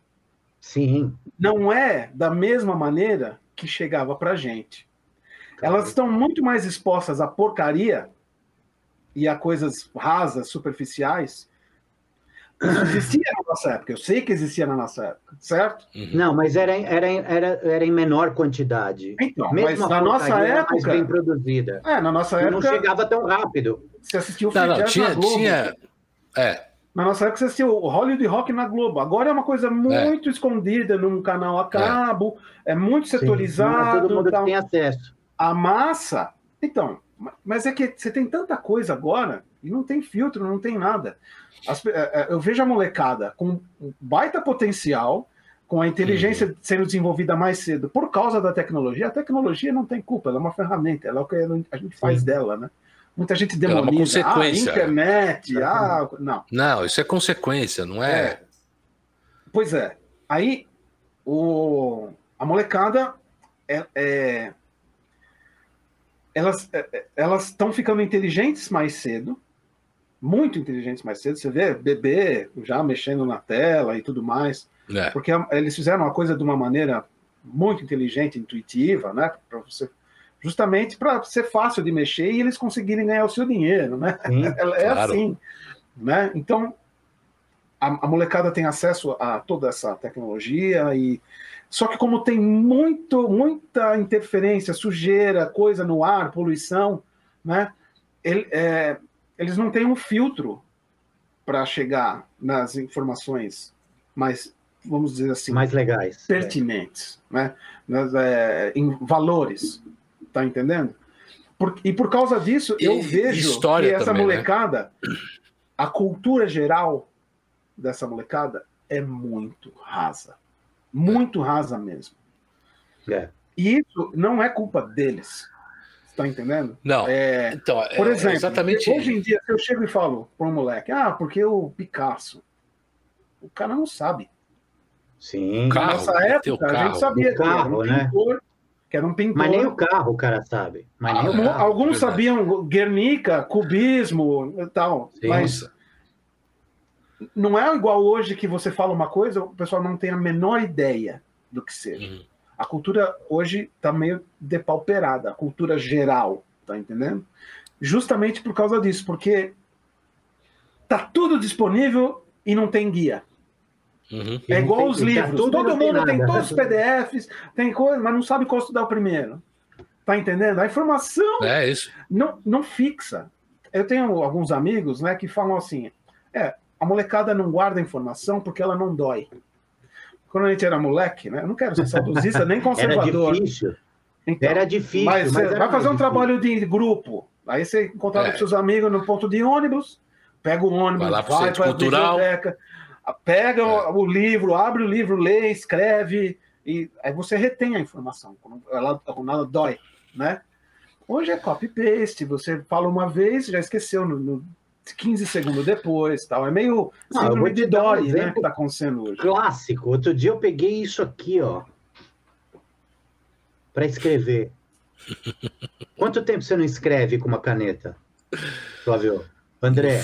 Speaker 2: Sim.
Speaker 3: não é da mesma maneira que chegava para a gente. Elas estão muito mais expostas à porcaria e a coisas rasas, superficiais. Isso (coughs) existia na nossa época, eu sei que existia na nossa época, certo?
Speaker 2: Uhum. Não, mas era, era, era, era em menor quantidade.
Speaker 3: Então, Mesmo mas na nossa época.
Speaker 2: bem produzida.
Speaker 3: É, na nossa época.
Speaker 2: Não chegava tão rápido.
Speaker 3: Você assistiu o
Speaker 1: não, não, tinha, tinha. É.
Speaker 3: Na nossa época você assistiu o Hollywood Rock na Globo. Agora é uma coisa muito é. escondida num canal a cabo, é, é muito setorizado.
Speaker 2: Sim, todo mundo tem acesso.
Speaker 3: A massa. Então, mas é que você tem tanta coisa agora e não tem filtro, não tem nada. As, é, é, eu vejo a molecada com baita potencial, com a inteligência uhum. sendo desenvolvida mais cedo por causa da tecnologia. A tecnologia não tem culpa, ela é uma ferramenta, ela é o que a gente faz Sim. dela, né? Muita gente demoniza.
Speaker 1: É uma consequência.
Speaker 3: Ah, internet,
Speaker 1: é.
Speaker 3: ah, não.
Speaker 1: Não, isso é consequência, não é... é.
Speaker 3: Pois é. Aí, o, a molecada é, é elas é, elas estão ficando inteligentes mais cedo, muito inteligentes mais cedo. Você vê bebê já mexendo na tela e tudo mais, é. porque eles fizeram uma coisa de uma maneira muito inteligente, intuitiva, né? Para você justamente para ser fácil de mexer e eles conseguirem ganhar o seu dinheiro, né? Sim, (laughs) é, é claro. assim, né? Então a, a, molecada tem acesso a toda essa tecnologia e só que como tem muito muita interferência, sujeira, coisa no ar, poluição, né? Ele, é, eles não têm um filtro para chegar nas informações mais vamos dizer assim
Speaker 2: mais legais
Speaker 3: pertinentes é. né nas, é, em valores tá entendendo? Por, e por causa disso, eu e, vejo que essa também, né? molecada, né? a cultura geral dessa molecada é muito rasa. Muito rasa mesmo. É. E isso não é culpa deles. Está entendendo?
Speaker 1: Não.
Speaker 3: É, então, por é exemplo, exatamente hoje em dia, se eu chego e falo para um moleque, ah, porque o Picasso, o cara não sabe.
Speaker 2: Sim.
Speaker 3: Carro, Nessa época, a gente sabia o
Speaker 2: carro, que era um né? pintor,
Speaker 3: que era um pintor.
Speaker 2: Mas nem o carro o cara sabe. Mas nem
Speaker 3: ah, carro, alguns é sabiam Guernica, cubismo e tal. Sim. Mas não é igual hoje que você fala uma coisa, o pessoal não tem a menor ideia do que seja. Uhum. A cultura hoje está meio depauperada, a cultura geral, tá entendendo? Justamente por causa disso, porque tá tudo disponível e não tem guia. Uhum. É igual os livros. Todo mundo tem, tem todos os PDFs, tem coisa, mas não sabe qual estudar o primeiro. Tá entendendo? A informação
Speaker 1: é isso.
Speaker 3: Não, não fixa. Eu tenho alguns amigos né, que falam assim: é, a molecada não guarda informação porque ela não dói. Quando a gente era moleque, né? Eu não quero ser saudosista nem (laughs) conservador.
Speaker 2: Era difícil. Então, era difícil.
Speaker 3: Mas, mas vai fazer um trabalho de grupo. Aí você encontra é. com seus amigos no ponto de ônibus, pega o ônibus, vai, vai para a biblioteca pega é. o, livro, abre o livro, lê, escreve, e aí você retém a informação, quando ela, quando ela dói, né? Hoje é copy-paste, você fala uma vez, já esqueceu no, no 15 segundos depois, tal. É meio
Speaker 2: Não, síndrome de Dory, um né, que tá acontecendo hoje. Clássico. Outro dia eu peguei isso aqui, ó, para escrever. Quanto tempo você não escreve com uma caneta, Flávio? André?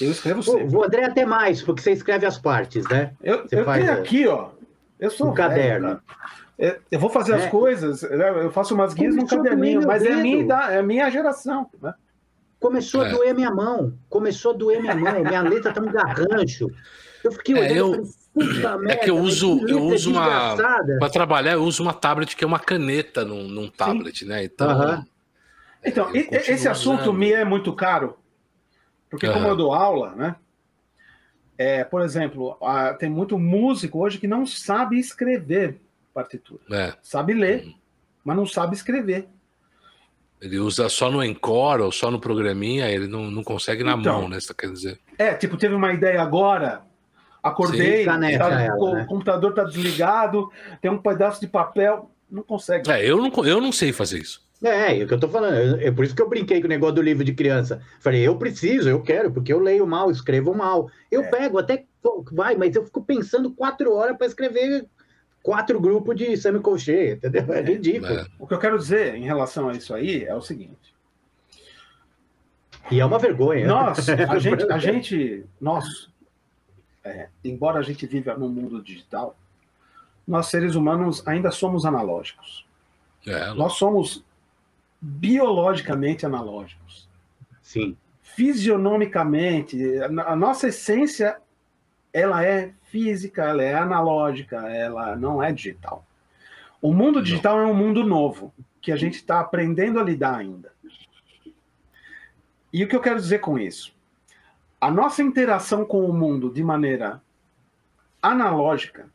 Speaker 3: Eu escrevo sempre.
Speaker 2: O André até mais, porque você escreve as partes, né?
Speaker 3: Eu, eu faz, tenho aqui, ó. Eu sou
Speaker 2: um caderno.
Speaker 3: eu vou fazer é. as coisas, né? eu faço umas guias no caderninho, mas é a, minha, é a minha geração, né?
Speaker 2: Começou é. a doer minha mão, começou a doer minha mão, minha letra tá um garrancho.
Speaker 1: Eu fiquei é, olhando, é, eu... Falei, é que eu uso, eu uso uma para trabalhar, eu uso uma tablet que é uma caneta num, num tablet, Sim. né? Então,
Speaker 3: uhum. então esse assunto usando. me é muito caro, porque uhum. como eu dou aula, né? É, por exemplo, a, tem muito músico hoje que não sabe escrever partitura. É. Sabe ler, uhum. mas não sabe escrever.
Speaker 1: Ele usa só no encore ou só no programinha, ele não, não consegue na então, mão, né? Você quer dizer?
Speaker 3: É, tipo, teve uma ideia agora, acordei, tá, ela, o né? computador tá desligado, tem um pedaço de papel, não consegue.
Speaker 1: É, eu não, eu não sei fazer isso.
Speaker 2: É, é o que eu tô falando. É por isso que eu brinquei com o negócio do livro de criança. Falei, eu preciso, eu quero, porque eu leio mal, escrevo mal. Eu é. pego até. Vai, mas eu fico pensando quatro horas para escrever quatro grupos de semicolchê, entendeu? É ridículo. É.
Speaker 3: O que eu quero dizer em relação a isso aí é o seguinte.
Speaker 2: E é uma vergonha.
Speaker 3: Nós, (laughs) a gente, a gente nós, é, embora a gente viva no mundo digital, nós seres humanos ainda somos analógicos. É, nós somos biologicamente analógicos.
Speaker 2: Sim.
Speaker 3: Fisionomicamente, a nossa essência ela é física, ela é analógica, ela não é digital. O mundo digital não. é um mundo novo que a gente está aprendendo a lidar ainda. E o que eu quero dizer com isso? A nossa interação com o mundo de maneira analógica,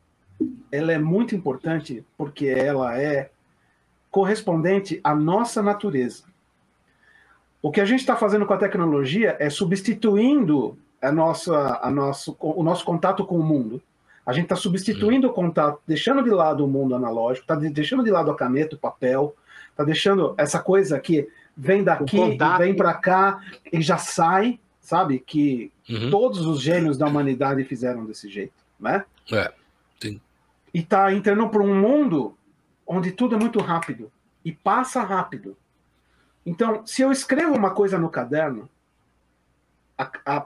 Speaker 3: ela é muito importante porque ela é correspondente à nossa natureza. O que a gente está fazendo com a tecnologia é substituindo a nossa, a nosso, o nosso contato com o mundo, A gente está substituindo o contato, deixando de lado o mundo analógico, está deixando de lado a caneta, o papel, está deixando essa coisa que vem daqui, vem para cá e já sai, sabe? Que uhum. todos os gênios da humanidade fizeram desse jeito, né?
Speaker 1: É, sim.
Speaker 3: E está entrando para um mundo onde tudo é muito rápido e passa rápido. Então, se eu escrevo uma coisa no caderno, a, a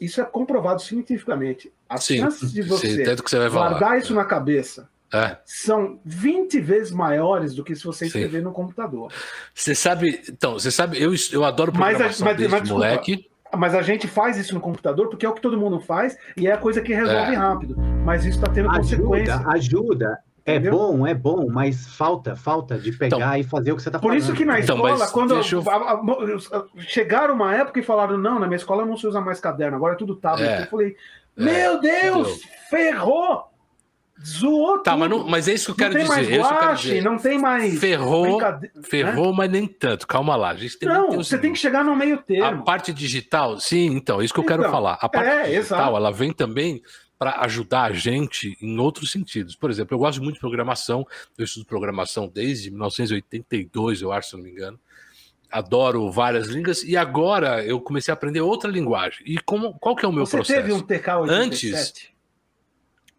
Speaker 3: isso é comprovado cientificamente. As Sim, chances de você,
Speaker 1: você
Speaker 3: guardar falar. isso na cabeça é. são 20 vezes maiores do que se você escrever Sim. no computador.
Speaker 1: Você sabe, então, você sabe, eu, eu adoro programação mas, mas, mas, desde moleque.
Speaker 3: Mas a gente faz isso no computador porque é o que todo mundo faz e é a coisa que resolve é. rápido. Mas isso está tendo
Speaker 2: ajuda,
Speaker 3: consequência.
Speaker 2: Ajuda. É Entendeu? bom, é bom, mas falta, falta de pegar então, e fazer o que você está
Speaker 3: fazendo.
Speaker 2: Por
Speaker 3: isso que na então, escola, quando eu... chegaram uma época e falaram, não, na minha escola não se usa mais caderno, agora é tudo tablet. É. Eu falei, é. meu Deus, ferrou! Zoou
Speaker 1: tá, Mas, não, mas é isso que eu quero dizer. Mais
Speaker 3: guache,
Speaker 1: é
Speaker 3: quero dizer. Não tem mais.
Speaker 1: Ferrou, ferrou, né? mas nem tanto. Calma lá. A gente
Speaker 3: tem não, você tem que chegar no meio termo.
Speaker 1: A parte digital, sim, então, é isso que eu então, quero falar. A parte é, digital, exato. ela vem também para ajudar a gente em outros sentidos. Por exemplo, eu gosto muito de programação, eu estudo programação desde 1982, eu acho, se não me engano. Adoro várias línguas e agora eu comecei a aprender outra linguagem. E como, qual que é o meu
Speaker 3: Você
Speaker 1: processo?
Speaker 3: Você teve um TK-87?
Speaker 1: Antes,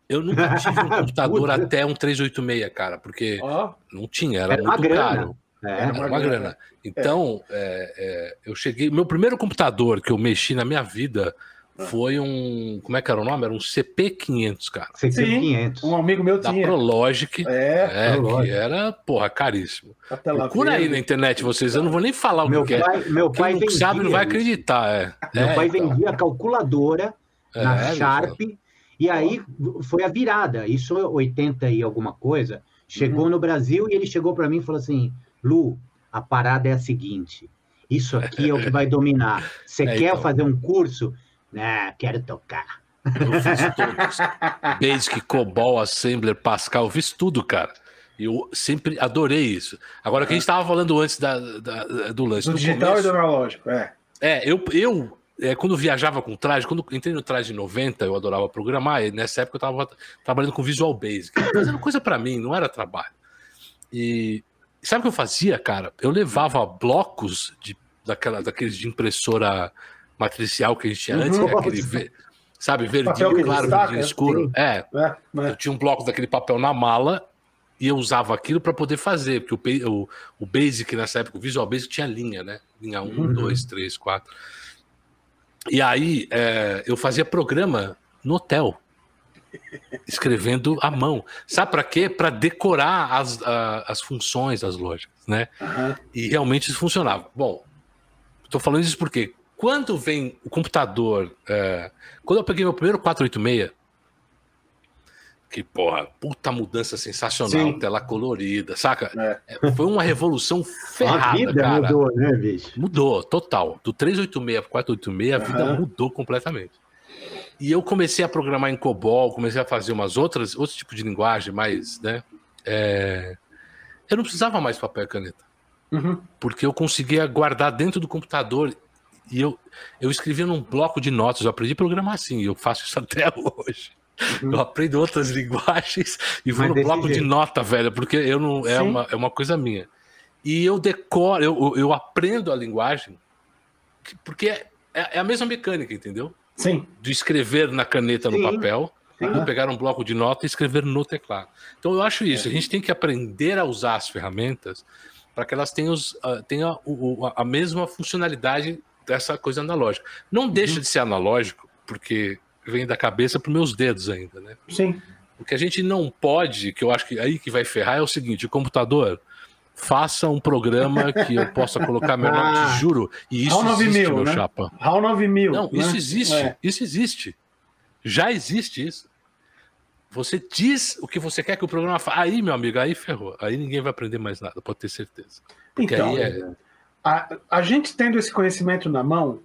Speaker 1: eu nunca tive um (laughs) computador até um 386, cara, porque oh. não tinha, era, era muito caro. É, era uma, uma grana. grana. Então, é. É, eu cheguei. Meu primeiro computador que eu mexi na minha vida foi um. Como é que era o nome? Era um CP500, cara.
Speaker 3: CP500. Um amigo meu
Speaker 1: da
Speaker 3: tinha.
Speaker 1: Da Prologic. É, é Prologic. que era, porra, caríssimo. Procura aí na internet vocês, eu não vou nem falar o
Speaker 2: meu
Speaker 1: que
Speaker 2: pai,
Speaker 1: é.
Speaker 2: Meu pai
Speaker 1: Quem
Speaker 2: vendia,
Speaker 1: sabe não vai acreditar. É.
Speaker 2: Meu é, pai então. vendia então. calculadora na é, Sharp. E aí foi a virada. Isso 80 e alguma coisa. Chegou uhum. no Brasil e ele chegou para mim e falou assim: Lu, a parada é a seguinte. Isso (laughs) aqui é o que vai dominar. Você é, quer então. fazer um curso? Ah, quero tocar.
Speaker 1: Eu fiz todos. Basic, COBOL, Assembler, Pascal, eu fiz tudo, cara. Eu sempre adorei isso. Agora, o que a gente estava falando antes da, da, do lance.
Speaker 3: Do digital começo, e do analógico, é.
Speaker 1: É, eu, eu é, quando viajava com traje, quando entrei no traje de 90, eu adorava programar, e nessa época eu estava trabalhando com Visual Basic, fazendo coisa para mim, não era trabalho. E sabe o que eu fazia, cara? Eu levava blocos de, daquela, daqueles de impressora matricial que a gente tinha antes, é aquele, sabe, verdinho claro, verdinho escuro. É, é, é, eu tinha um bloco daquele papel na mala e eu usava aquilo para poder fazer, porque o, o, o Basic nessa época, o Visual Basic tinha linha, né? Linha 1, 2, 3, 4. E aí é, eu fazia programa no hotel, (laughs) escrevendo à mão. Sabe para quê? Para decorar as, a, as funções das lojas, né? Uhum. E realmente isso funcionava. Bom, estou falando isso porque quando vem o computador, é, quando eu peguei meu primeiro 486, que porra, puta mudança sensacional, Sim. tela colorida, saca? É. é foi uma revolução (laughs) ferrada, a vida cara.
Speaker 2: mudou, né, bicho?
Speaker 1: Mudou, total. Do 386 para 486, a vida mudou completamente. E eu comecei a programar em COBOL, comecei a fazer umas outras, outros tipos de linguagem, mais, né? É... Eu não precisava mais papel e caneta. Uhum. Porque eu conseguia guardar dentro do computador e eu, eu escrevia num bloco de notas, eu aprendi a programar assim, eu faço isso (laughs) até hoje. Uhum. Eu aprendo outras linguagens e vou Mas no bloco jeito. de nota, velho, porque eu não é uma, é uma coisa minha. E eu decoro, eu, eu aprendo a linguagem, porque é, é a mesma mecânica, entendeu?
Speaker 3: Sim.
Speaker 1: De escrever na caneta no papel, uhum. pegar um bloco de nota e escrever no teclado. Então eu acho isso, é. a gente tem que aprender a usar as ferramentas para que elas tenham, uh, tenham a, a mesma funcionalidade dessa coisa analógica. Não deixa uhum. de ser analógico, porque vem da cabeça para os meus dedos ainda, né?
Speaker 3: Sim.
Speaker 1: O que a gente não pode, que eu acho que aí que vai ferrar, é o seguinte: o computador faça um programa que eu possa colocar meu (laughs) nome, ah, te juro. E isso existe, mil, meu né? chapa.
Speaker 3: HAL 9000.
Speaker 1: Não, né? isso existe. É. Isso existe. Já existe isso. Você diz o que você quer que o programa faça. Aí, meu amigo, aí ferrou. Aí ninguém vai aprender mais nada, pode ter certeza.
Speaker 3: Porque então, aí é... a, a gente tendo esse conhecimento na mão,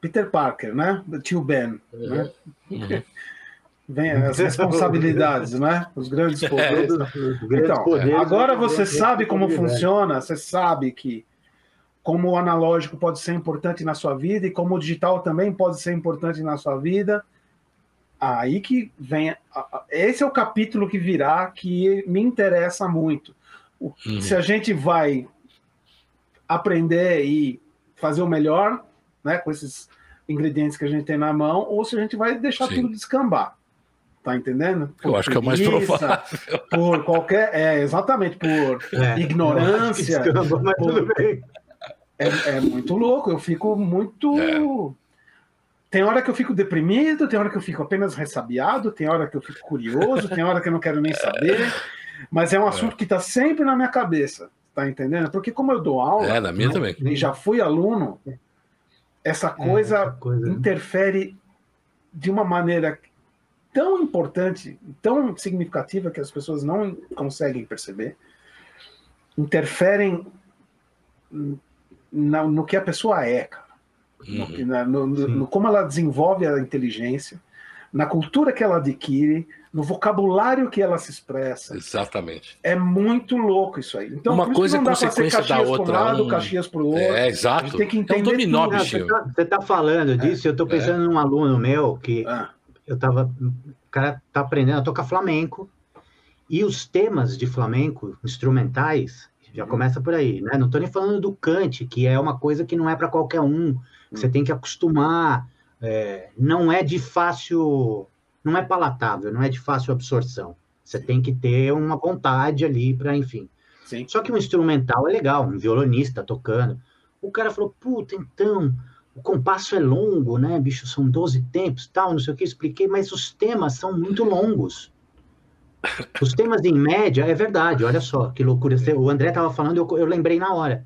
Speaker 3: Peter Parker, né? Tio Ben, uhum. né? Uhum. Vem as responsabilidades, né? Os grandes é. poderes. Então, poderes, agora você sabe como funciona, você sabe que como o analógico pode ser importante na sua vida e como o digital também pode ser importante na sua vida. Aí que vem. Esse é o capítulo que virá que me interessa muito. Uhum. Se a gente vai aprender e fazer o melhor, né, com esses ingredientes que a gente tem na mão, ou se a gente vai deixar Sim. tudo descambar. Tá entendendo?
Speaker 1: Por eu acho que é o mais provável.
Speaker 3: Por qualquer. É, exatamente, por é, ignorância. Descamba, mas por, tudo bem. É, é, muito louco, eu fico muito. É. Tem hora que eu fico deprimido, tem hora que eu fico apenas ressabiado, tem hora que eu fico curioso, tem hora que eu não quero nem saber. Mas é um assunto é. que está sempre na minha cabeça, tá entendendo? Porque como eu dou aula,
Speaker 1: é, na minha também.
Speaker 3: e já fui aluno, essa coisa, essa coisa interfere de uma maneira tão importante, tão significativa que as pessoas não conseguem perceber, interferem no, no que a pessoa é, cara. Uhum. No, no, no, como ela desenvolve a inteligência, na cultura que ela adquire, no vocabulário que ela se expressa.
Speaker 1: Exatamente.
Speaker 3: É muito louco isso aí.
Speaker 1: Então, uma coisa é consequência da outra.
Speaker 3: Um lado, um... Caxias para o outro.
Speaker 1: É, exato.
Speaker 3: tem que entender. É um dominó,
Speaker 2: Você está tá falando disso, é. eu estou pensando é. num aluno meu que ah. eu tava. O cara tá aprendendo a tocar flamenco. E os temas de flamenco, instrumentais, já uhum. começa por aí, né? Não estou nem falando do cante, que é uma coisa que não é para qualquer um. Você tem que acostumar. É, não é de fácil, não é palatável, não é de fácil absorção. Você tem que ter uma vontade ali para, enfim. Sim. Só que um instrumental é legal, um violonista tocando. O cara falou, puta, então, o compasso é longo, né, bicho? São 12 tempos, tal, não sei o que, expliquei, mas os temas são muito longos. (laughs) Os temas em média, é verdade, olha só, que loucura. O André estava falando, eu, eu lembrei na hora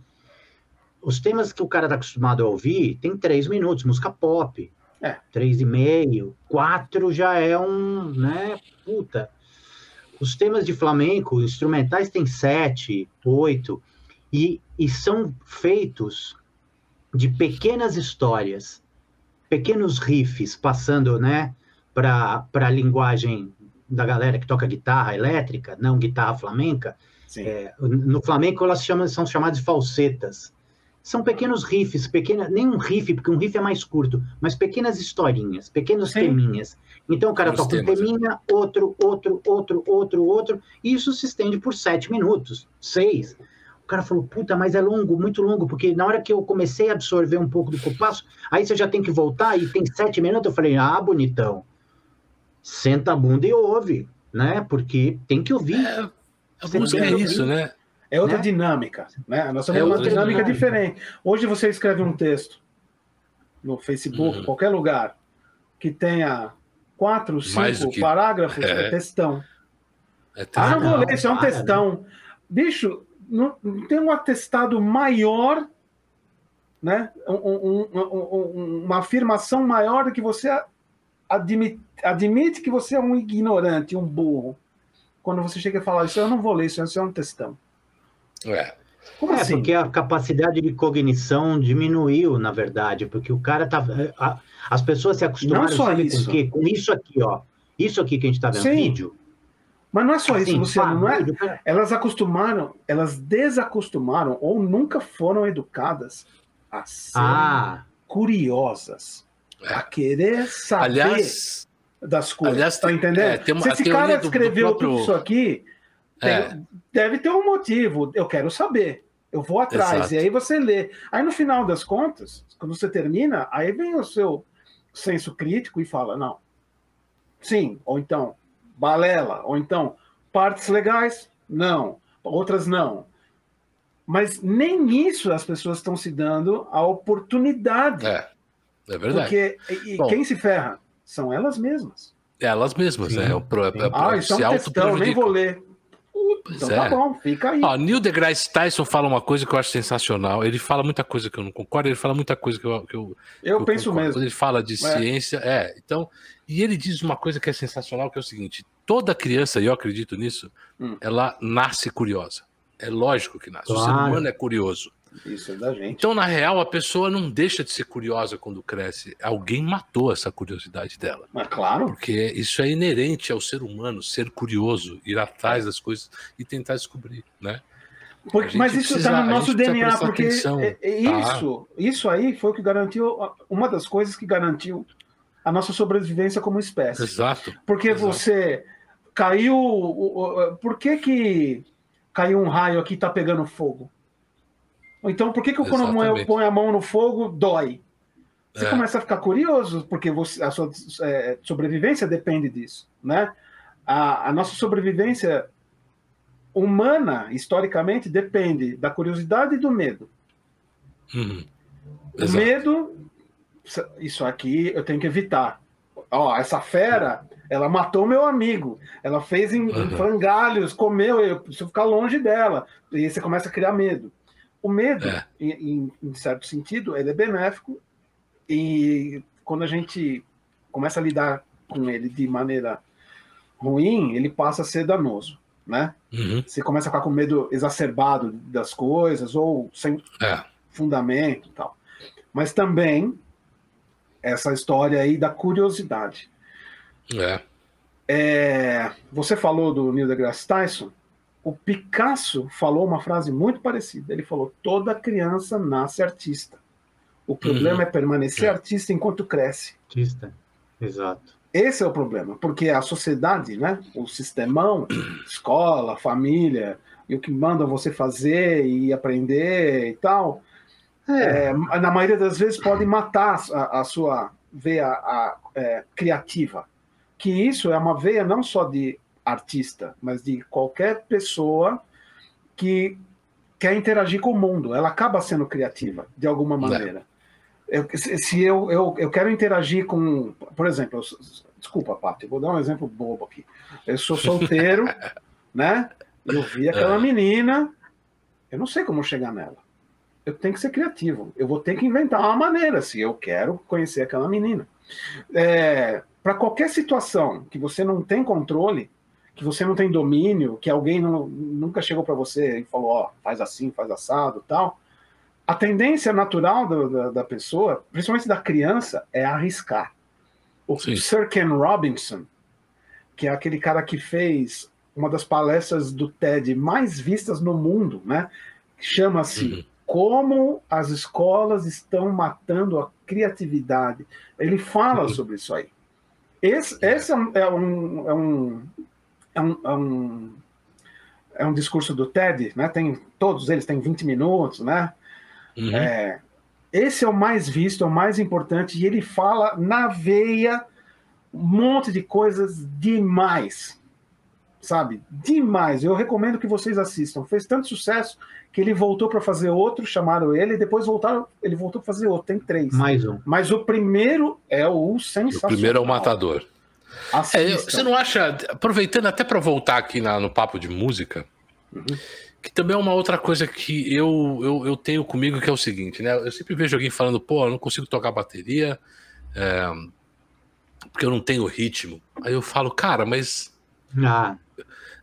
Speaker 2: os temas que o cara tá acostumado a ouvir tem três minutos, música pop. É. Três e meio, quatro já é um, né, puta. Os temas de flamenco, instrumentais tem sete, oito, e, e são feitos de pequenas histórias, pequenos riffs, passando, né, para a linguagem da galera que toca guitarra elétrica, não guitarra flamenca. É, no flamenco elas chamam, são chamadas de falsetas são pequenos riffs, pequena, nem um riff, porque um riff é mais curto, mas pequenas historinhas, pequenos Sim. teminhas. Então o cara toca um teminha, outro, outro, outro, outro, outro, e isso se estende por sete minutos, seis. O cara falou, puta, mas é longo, muito longo, porque na hora que eu comecei a absorver um pouco do que eu passo, aí você já tem que voltar e tem sete minutos. Eu falei, ah, bonitão, senta a bunda e ouve, né? Porque tem que ouvir. É,
Speaker 1: a música é isso, né?
Speaker 3: É outra né? dinâmica, né? Nós temos é uma dinâmica, dinâmica, diferente. Hoje você escreve um texto no Facebook, uhum. qualquer lugar, que tenha quatro, cinco que... parágrafos, é, é textão. É ah, não vou ler, isso é um textão. Bicho, não, não, tem um atestado maior, né? Um, um, um, uma afirmação maior do que você admite, admite que você é um ignorante, um burro. Quando você chega a falar isso, eu não vou ler, isso é um textão.
Speaker 2: É. Como é, assim? porque a capacidade de cognição diminuiu, na verdade, porque o cara tá. as pessoas se acostumaram
Speaker 3: não só isso.
Speaker 2: Com, quê? com isso aqui, ó. Isso aqui que a gente está vendo, Sim. vídeo.
Speaker 3: Mas não é só assim, isso, Luciano, não é? Elas acostumaram, elas desacostumaram ou nunca foram educadas a ser ah. curiosas, é. a querer saber aliás, das coisas. Aliás, tá entendendo? É, uma, Se esse cara escreveu próprio... tudo isso aqui, é. Deve ter um motivo. Eu quero saber. Eu vou atrás. Exato. E aí você lê. Aí no final das contas, quando você termina, aí vem o seu senso crítico e fala: não. Sim, ou então, balela, ou então, partes legais, não, outras não. Mas nem isso as pessoas estão se dando a oportunidade.
Speaker 1: É, é verdade.
Speaker 3: Porque e Bom, quem se ferra são elas mesmas.
Speaker 1: Elas mesmas, Sim. é. O pro, é,
Speaker 3: ah, isso é um textão, nem vou ler. Então tá é. tá bom, fica aí. Ó,
Speaker 1: Neil deGrasse Tyson fala uma coisa que eu acho sensacional. Ele fala muita coisa que eu não concordo, ele fala muita coisa que eu. Que eu,
Speaker 3: eu, que eu penso concordo. mesmo.
Speaker 1: Ele fala de é. ciência, é. Então, e ele diz uma coisa que é sensacional, que é o seguinte: toda criança, e eu acredito nisso, hum. ela nasce curiosa. É lógico que nasce. Claro. O ser humano é curioso.
Speaker 3: Isso é da gente.
Speaker 1: Então, na real, a pessoa não deixa de ser curiosa quando cresce. Alguém matou essa curiosidade dela.
Speaker 3: Mas claro.
Speaker 1: Porque isso é inerente ao ser humano, ser curioso, ir atrás das coisas e tentar descobrir, né?
Speaker 3: Porque, mas isso está no nosso DNA, porque é, é isso, ah. isso aí foi o que garantiu, uma das coisas que garantiu a nossa sobrevivência como espécie.
Speaker 1: Exato.
Speaker 3: Porque
Speaker 1: Exato.
Speaker 3: você caiu. Por que, que caiu um raio aqui e está pegando fogo? Então, por que, que quando eu ponho a mão no fogo, dói? Você é. começa a ficar curioso, porque você, a sua é, sobrevivência depende disso. Né? A, a nossa sobrevivência humana, historicamente, depende da curiosidade e do medo.
Speaker 1: Uhum.
Speaker 3: O medo, isso aqui eu tenho que evitar. Ó, essa fera, ela matou meu amigo, ela fez em, uhum. frangalhos, comeu, eu preciso ficar longe dela. E aí você começa a criar medo. O medo, é. em, em, certo sentido, ele é benéfico e quando a gente começa a lidar com ele de maneira ruim, ele passa a ser danoso, né?
Speaker 1: Uhum.
Speaker 3: Você começa a ficar com medo exacerbado das coisas ou sem
Speaker 1: é.
Speaker 3: fundamento e tal. Mas também essa história aí da curiosidade.
Speaker 1: É.
Speaker 3: é você falou do Neil deGrasse Tyson. O Picasso falou uma frase muito parecida. Ele falou: toda criança nasce artista. O problema uhum. é permanecer é. artista enquanto cresce.
Speaker 2: Artista, exato.
Speaker 3: Esse é o problema, porque a sociedade, né, o sistemão, escola, família, e o que mandam você fazer e aprender e tal, é. É, na maioria das vezes pode matar a, a sua veia a, é, criativa. Que isso é uma veia não só de artista, mas de qualquer pessoa que quer interagir com o mundo. Ela acaba sendo criativa, de alguma é. maneira. Eu, se eu, eu, eu quero interagir com, por exemplo, eu, desculpa, Paty, vou dar um exemplo bobo aqui. Eu sou (laughs) solteiro, né? Eu vi aquela é. menina, eu não sei como chegar nela eu tenho que ser criativo. Eu vou ter que inventar uma maneira se eu quero conhecer aquela menina. É, Para qualquer situação que você não tem controle, que você não tem domínio, que alguém não, nunca chegou para você e falou, ó, oh, faz assim, faz assado, tal. A tendência natural do, da, da, pessoa, principalmente da criança, é arriscar. O Sim. Sir Ken Robinson, que é aquele cara que fez uma das palestras do TED mais vistas no mundo, né? Chama-se uhum como as escolas estão matando a criatividade. Ele fala sobre isso aí. Esse, esse é, um, é, um, é, um, é, um, é um discurso do TED, né? Tem, todos eles têm 20 minutos, né? Uhum. É, esse é o mais visto, é o mais importante, e ele fala na veia um monte de coisas demais sabe? Demais. Eu recomendo que vocês assistam. Fez tanto sucesso que ele voltou para fazer outro, chamaram ele, e depois voltaram, ele voltou para fazer outro. Tem três.
Speaker 2: Mais um.
Speaker 3: Mas o primeiro é o sensacional.
Speaker 1: O primeiro é o Matador. É, você não acha, aproveitando até para voltar aqui na, no papo de música, uhum. que também é uma outra coisa que eu, eu, eu, tenho comigo, que é o seguinte, né? Eu sempre vejo alguém falando, pô, eu não consigo tocar bateria, é, porque eu não tenho ritmo. Aí eu falo, cara, mas.
Speaker 2: Ah.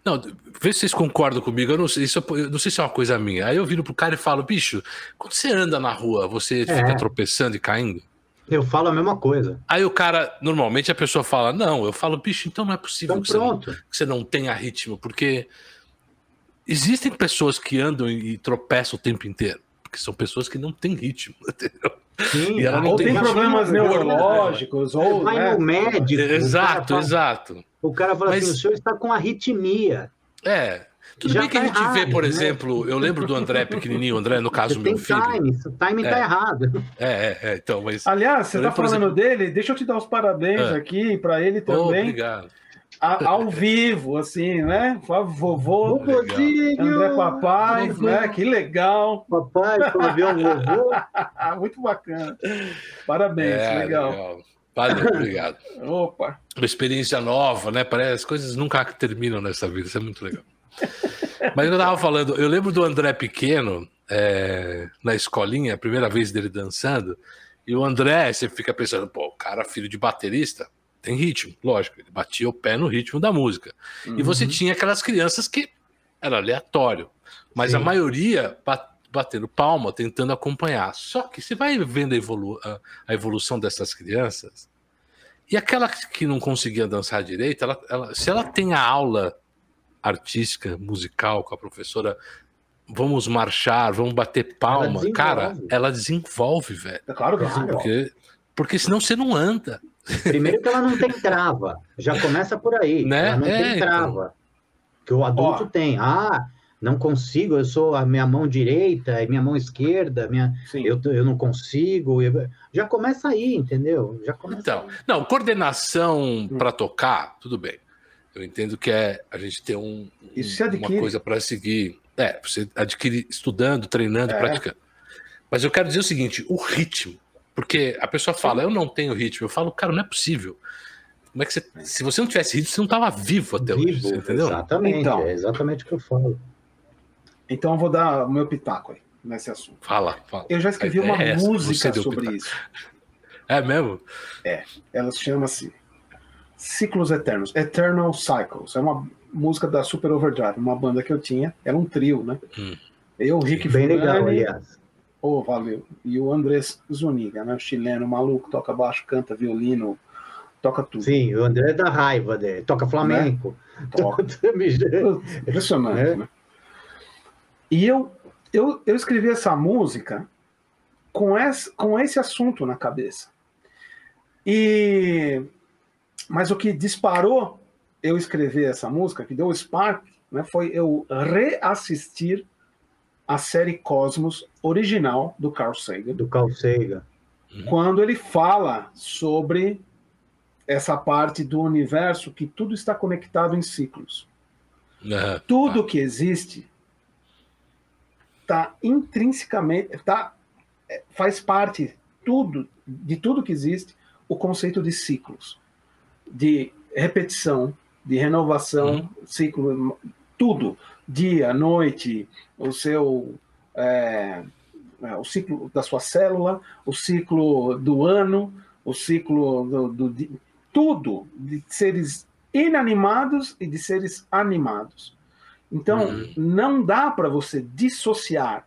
Speaker 1: Não, vê se vocês concordam comigo. Eu não sei, isso, eu não sei se é uma coisa minha. Aí eu viro pro cara e falo, bicho, quando você anda na rua, você é. fica tropeçando e caindo?
Speaker 2: Eu falo a mesma coisa.
Speaker 1: Aí o cara, normalmente a pessoa fala, não, eu falo, bicho, então não é possível
Speaker 2: então,
Speaker 1: que, você não, que, você não, tenha ritmo, porque existem pessoas que andam e tropeçam o tempo inteiro, porque são pessoas que não têm ritmo, (laughs) entendeu?
Speaker 3: Sim, ou tem, tem problemas neurológicos, ou.
Speaker 2: Vai né? no médico.
Speaker 1: Exato, fala, exato.
Speaker 2: O cara fala Mas... assim: o senhor está com arritmia.
Speaker 1: É. Tudo Já bem que tá a gente errado, vê, por né? exemplo, eu lembro do André pequenininho, o André, no caso, do meu filho.
Speaker 2: Time, o timing tá é. tá errado.
Speaker 1: É, é, é, então, mas.
Speaker 3: Aliás, você tá falando exemplo... dele, deixa eu te dar os parabéns é. aqui para ele também.
Speaker 1: Obrigado.
Speaker 3: A, ao vivo, assim, né? Vovô, André Papai, né? Que legal.
Speaker 2: Papai, um vovô. (laughs)
Speaker 3: Muito bacana. Parabéns, é, legal. legal.
Speaker 1: Valeu, obrigado.
Speaker 3: Opa.
Speaker 1: Uma experiência nova, né? Parece as coisas nunca terminam nessa vida, isso é muito legal. Mas eu tava falando, eu lembro do André pequeno, é, na escolinha, a primeira vez dele dançando, e o André, você fica pensando, pô, o cara, filho de baterista, tem ritmo, lógico, ele batia o pé no ritmo da música. Uhum. E você uhum. tinha aquelas crianças que era aleatório, mas Sim. a maioria batendo palma, tentando acompanhar. Só que você vai vendo a, evolu a evolução dessas crianças, e aquela que não conseguia dançar direito, ela, ela, se ela tem a aula artística, musical com a professora, vamos marchar, vamos bater palma, ela cara, ela desenvolve, velho.
Speaker 3: É claro que desenvolve. Porque
Speaker 1: Porque senão você não anda.
Speaker 2: Primeiro que ela não tem trava. Já começa por aí.
Speaker 1: Né?
Speaker 2: Ela não
Speaker 1: É,
Speaker 2: tem
Speaker 1: então.
Speaker 2: trava. Que o adulto
Speaker 3: Ó.
Speaker 2: tem. Ah, não consigo, eu sou a minha mão direita e minha mão esquerda, minha,
Speaker 3: Sim.
Speaker 2: eu, eu não consigo. eu- Já começa aí, entendeu? Já começa
Speaker 1: Então,
Speaker 2: aí.
Speaker 1: não, coordenação
Speaker 3: Hum.
Speaker 1: para tocar, tudo bem. Eu entendo que é a gente ter um,
Speaker 3: Isso se
Speaker 1: uma coisa para seguir. É, você adquire estudando, treinando,
Speaker 3: É.
Speaker 1: praticando. Mas eu quero dizer o seguinte: o ritmo. Porque a pessoa fala, eu não tenho ritmo. Eu falo, cara, não é possível. Como é que você. Se você não tivesse ritmo, você não estava vivo até hoje.
Speaker 2: Vivo,
Speaker 1: Você entendeu?
Speaker 2: Exatamente,
Speaker 3: Então.
Speaker 2: é exatamente o que eu falo.
Speaker 3: Então eu vou dar o meu pitaco aí nesse assunto.
Speaker 1: Fala, fala.
Speaker 3: Eu já escrevi
Speaker 1: ideia
Speaker 3: uma
Speaker 1: é essa,
Speaker 3: música sobre
Speaker 1: pitaco.
Speaker 3: isso.
Speaker 1: É mesmo?
Speaker 3: Ela chama-se Ciclos Eternos, Eternal Cycles. É uma música da Super Overdrive, uma banda que eu tinha. Era um trio, né?
Speaker 1: Hum.
Speaker 3: Eu, Rick
Speaker 2: Bem legal, aliás.
Speaker 3: oh, valeu. E o Andrés Zuniga, né? O chileno maluco, toca baixo, canta violino, toca tudo.
Speaker 2: Sim, o André da raiva dele. Toca flamenco.
Speaker 3: Toca. (laughs) Impressionante,
Speaker 2: É.
Speaker 3: né? E eu, eu, eu escrevi essa música com esse, com esse assunto na cabeça. E mas o que disparou eu escrever essa música, que deu o spark, né, foi eu reassistir a série Cosmos original do Carl Sagan,
Speaker 2: do Carl Sagan.
Speaker 3: quando ele fala sobre essa parte do universo que tudo está conectado em ciclos
Speaker 1: Aham.
Speaker 3: tudo que existe está intrinsecamente tá, é, faz parte tudo de tudo que existe o conceito de ciclos de repetição de renovação
Speaker 1: Uhum.
Speaker 3: ciclo tudo dia noite o seu é, é, o ciclo da sua célula o ciclo do ano o ciclo do, do di- tudo de seres inanimados e de seres animados então,
Speaker 1: Uhum.
Speaker 3: não dá para você dissociar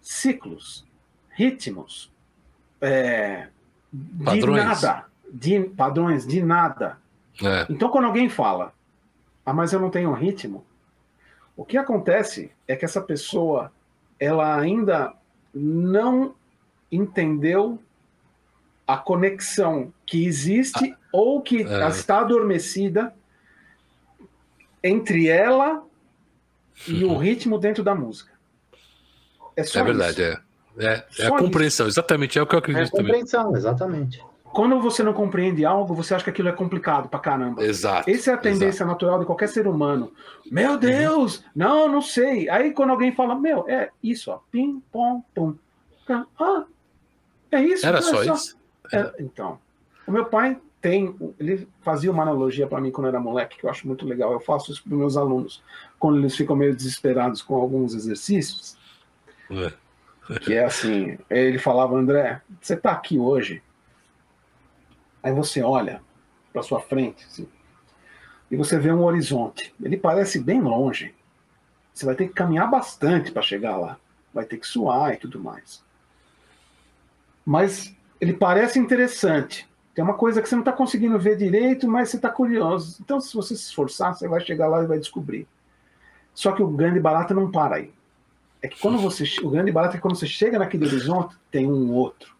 Speaker 3: ciclos, ritmos, é, de
Speaker 1: Padrões.
Speaker 3: nada, de padrões, de nada.
Speaker 1: É.
Speaker 3: Então, quando alguém fala, ah, mas eu não tenho ritmo, o que acontece é que essa pessoa, ela ainda não entendeu a conexão que existe ou que
Speaker 1: é.
Speaker 3: está adormecida entre ela e o ritmo dentro da música. É só
Speaker 1: É verdade,
Speaker 3: isso.
Speaker 1: é. É, é a compreensão, exatamente, é o que eu
Speaker 2: É
Speaker 1: acredito também.
Speaker 2: compreensão, exatamente.
Speaker 3: Quando você não compreende algo, você acha que aquilo é complicado pra caramba.
Speaker 1: Exato.
Speaker 3: Essa é a tendência natural de qualquer ser humano. Meu Deus! Não, não sei. Aí quando alguém fala, meu, é isso, ó. Pim, pom, pum. Ah, é isso.
Speaker 1: Era
Speaker 3: é
Speaker 1: só isso?
Speaker 3: É, então, o meu pai tem, ele fazia uma analogia para mim quando eu era moleque, que eu acho muito legal. Eu faço isso para meus alunos, quando eles ficam meio desesperados com alguns exercícios,
Speaker 1: É.
Speaker 3: que é assim, ele falava, André, você está aqui hoje, aí você olha para sua frente, assim, e você vê um horizonte. Ele parece bem longe. Você vai ter que caminhar bastante para chegar lá. Vai ter que suar e tudo mais. Mas ele parece interessante. Tem uma coisa que você não está conseguindo ver direito, mas você está curioso. Então, se você se esforçar, você vai chegar lá e vai descobrir. Só que o grande barato não para aí. É que quando você. O grande barato é que quando você chega naquele horizonte, tem um outro.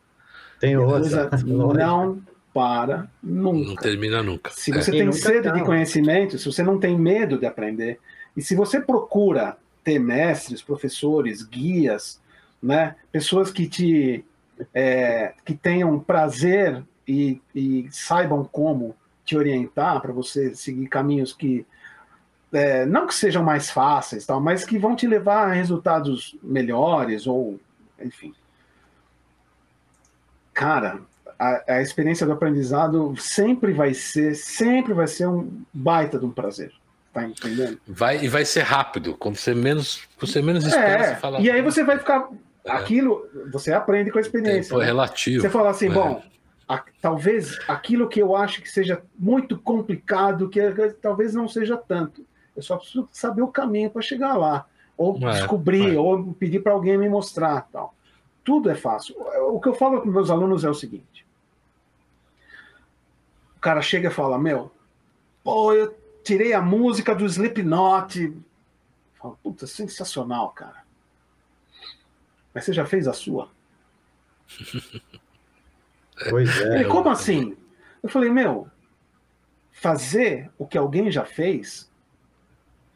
Speaker 2: Tem outra. (laughs)
Speaker 3: não para
Speaker 1: Não
Speaker 3: nunca.
Speaker 1: termina nunca.
Speaker 3: Se
Speaker 1: É.
Speaker 3: você tem
Speaker 2: nunca
Speaker 3: sede de conhecimento, se você não tem medo de aprender, e se você procura ter mestres, professores, guias, né, pessoas que te é, que tenham prazer e, e saibam como te orientar para você seguir caminhos que é, não que sejam mais fáceis, tal, mas que vão te levar a resultados melhores ou enfim. Cara, a, a experiência do aprendizado sempre vai ser, sempre vai ser um baita de um prazer. Tá entendendo?
Speaker 1: Vai, e vai ser rápido. Quando você menos, quando você menos espera,
Speaker 3: É,
Speaker 1: fala.
Speaker 3: e aí você vai ficar.
Speaker 1: É.
Speaker 3: Aquilo, você aprende com a experiência.
Speaker 1: Tempo é
Speaker 3: né?
Speaker 1: relativo.
Speaker 3: Você fala assim,
Speaker 1: É.
Speaker 3: bom, a- talvez aquilo que eu acho que seja muito complicado, que é- talvez não seja tanto. Eu só preciso saber o caminho para chegar lá. Ou
Speaker 1: É,
Speaker 3: descobrir,
Speaker 1: é.
Speaker 3: ou pedir para alguém me mostrar. tal. Tudo é fácil. O que eu falo para meus alunos é o seguinte: cara chega e fala, meu, pô, eu tirei a música do Slipknot. Eu falo, Puta, sensacional, cara. Mas você já fez a sua? (laughs) Pois é. Ele, como assim? Eu falei, meu, fazer o que alguém já fez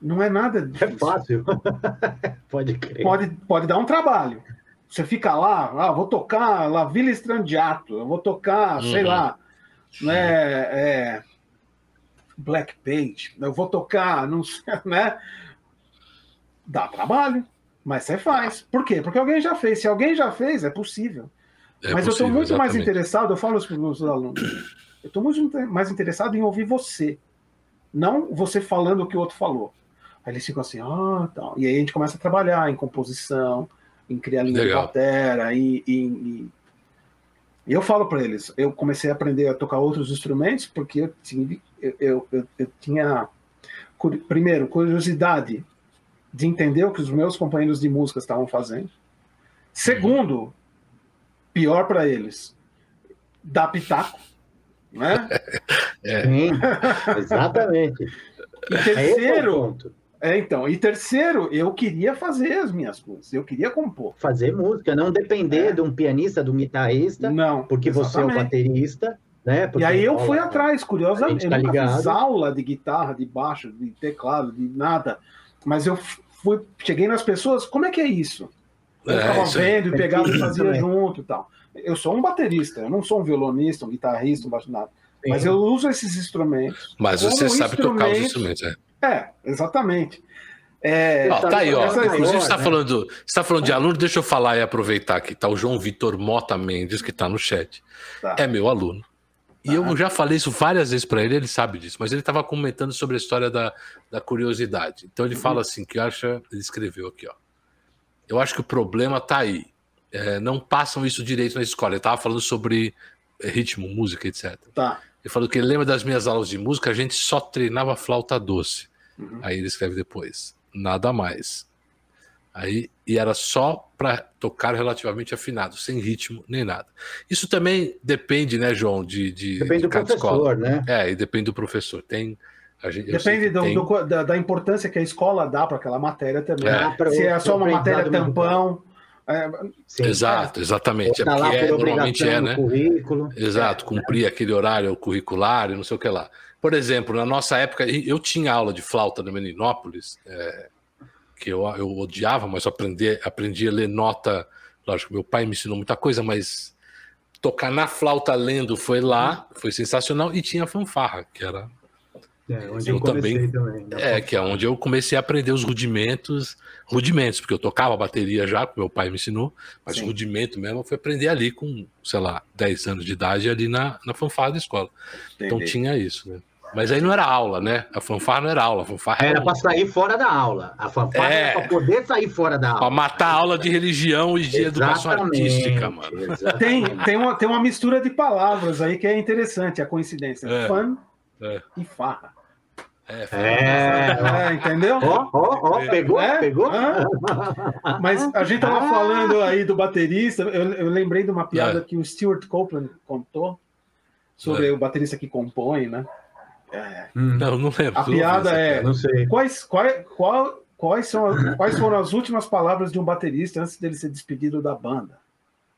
Speaker 3: não é nada
Speaker 2: é difícil. É fácil. (laughs) pode crer.
Speaker 3: Pode, pode dar um trabalho. Você fica lá, ah, vou tocar La Villa Strandiato, eu vou tocar, uhum. sei lá, né, é, Black Page, eu vou tocar, não sei, (laughs) né? Dá trabalho, mas você faz. Por quê? Porque alguém já fez. Se alguém já fez, é possível. É mas possível, eu estou muito exatamente. mais interessado, eu falo para os meus alunos, eu estou muito mais interessado em ouvir você, não você falando o que o outro falou. Aí eles ficam assim, ah, tal. E aí a gente começa a trabalhar em composição, em criar linha Legal. de batera, e, e, e eu falo para eles, eu comecei a aprender a tocar outros instrumentos porque eu tinha, eu, eu, eu tinha primeiro, curiosidade de entender o que os meus companheiros de música estavam fazendo. Segundo, pior para eles, dar pitaco, né? (laughs)
Speaker 2: É. Sim, exatamente.
Speaker 3: E terceiro, é, então, e terceiro, eu queria fazer as minhas coisas, eu queria compor.
Speaker 2: Fazer música, não depender é. de um pianista, de um guitarrista, não, porque exatamente. você é o baterista, né?
Speaker 3: Porque e aí eu fui atrás, curiosamente, tá eu nunca fiz aula de guitarra, de baixo, de teclado, de nada, mas eu fui, cheguei nas pessoas, como é que é isso? Eu é, vendo e é pegava e fazia junto e tal. Eu sou um baterista, eu não sou um violonista, um guitarrista, um baixo nada. Mas eu uso esses instrumentos.
Speaker 1: Mas você sabe tocar os instrumentos, é.
Speaker 3: É, exatamente.
Speaker 1: É, ó, tá aí, ó. Inclusive, você está né? falando, tá falando de aluno, deixa eu falar e aproveitar que tá o João Vitor Mota Mendes, que está no chat. Tá. É meu aluno. E eu tá. já falei isso várias vezes para ele, ele sabe disso, mas ele estava comentando sobre a história da, da curiosidade. Então ele uhum. fala assim: que acha, ele escreveu aqui, ó. Eu acho que o problema tá aí. É, não passam isso direito na escola. Ele estava falando sobre ritmo, música, etc.
Speaker 3: Tá.
Speaker 1: Ele falou que ele lembra das minhas aulas de música, a gente só treinava flauta doce. Uhum. Aí ele escreve depois, nada mais. Aí, e era só para tocar relativamente afinado, sem ritmo nem nada. Isso também depende, né, João, de, de
Speaker 2: depende de do professor, escola. né?
Speaker 1: É, e depende do professor. Tem
Speaker 3: Gente, Depende do, tem... do, da, da, importância que a escola dá para aquela matéria também. É. Se é só uma matéria tampão,
Speaker 1: é, sim, Exato, é. exatamente. É porque é, normalmente é, né? Currículo. Exato, é. cumprir aquele horário curricular e não sei o que lá. Por exemplo, na nossa época, eu tinha aula de flauta no Meninópolis, é, que eu, eu odiava, mas eu aprendi, aprendi a ler nota. Lógico, meu pai me ensinou muita coisa, mas tocar na flauta lendo foi lá, foi sensacional, e tinha fanfarra, que era.
Speaker 2: É, onde eu, eu também, também
Speaker 1: É, que é onde eu comecei a aprender os rudimentos rudimentos, porque eu tocava bateria já, que meu pai me ensinou, mas Sim. rudimento mesmo foi aprender ali com, sei lá, 10 anos de idade ali na, na fanfarra da escola. Então Entendi. Então tinha isso, né? Mas aí não era aula, né? A fanfarra não era aula, a fanfarra
Speaker 2: era, era para sair fora da aula. A fanfarra é, era para poder sair fora da aula. Para
Speaker 1: matar a aula de religião e de educação artística, mano.
Speaker 3: Tem, tem, uma, tem uma mistura de palavras aí que é interessante, a coincidência. É. Fã é. e farra.
Speaker 2: É, é, é, entendeu? Ó, ó, ó, pegou, é? pegou.
Speaker 3: Mas a gente tava ah. falando aí do baterista, eu, eu lembrei de uma piada é. que o Stuart Copeland contou sobre é. o baterista que compõe, né?
Speaker 1: É. Hum. Não, não lembro.
Speaker 3: A piada é, não sei. Quais, quais, qual, quais, são, quais foram as últimas palavras de um baterista antes dele ser despedido da banda?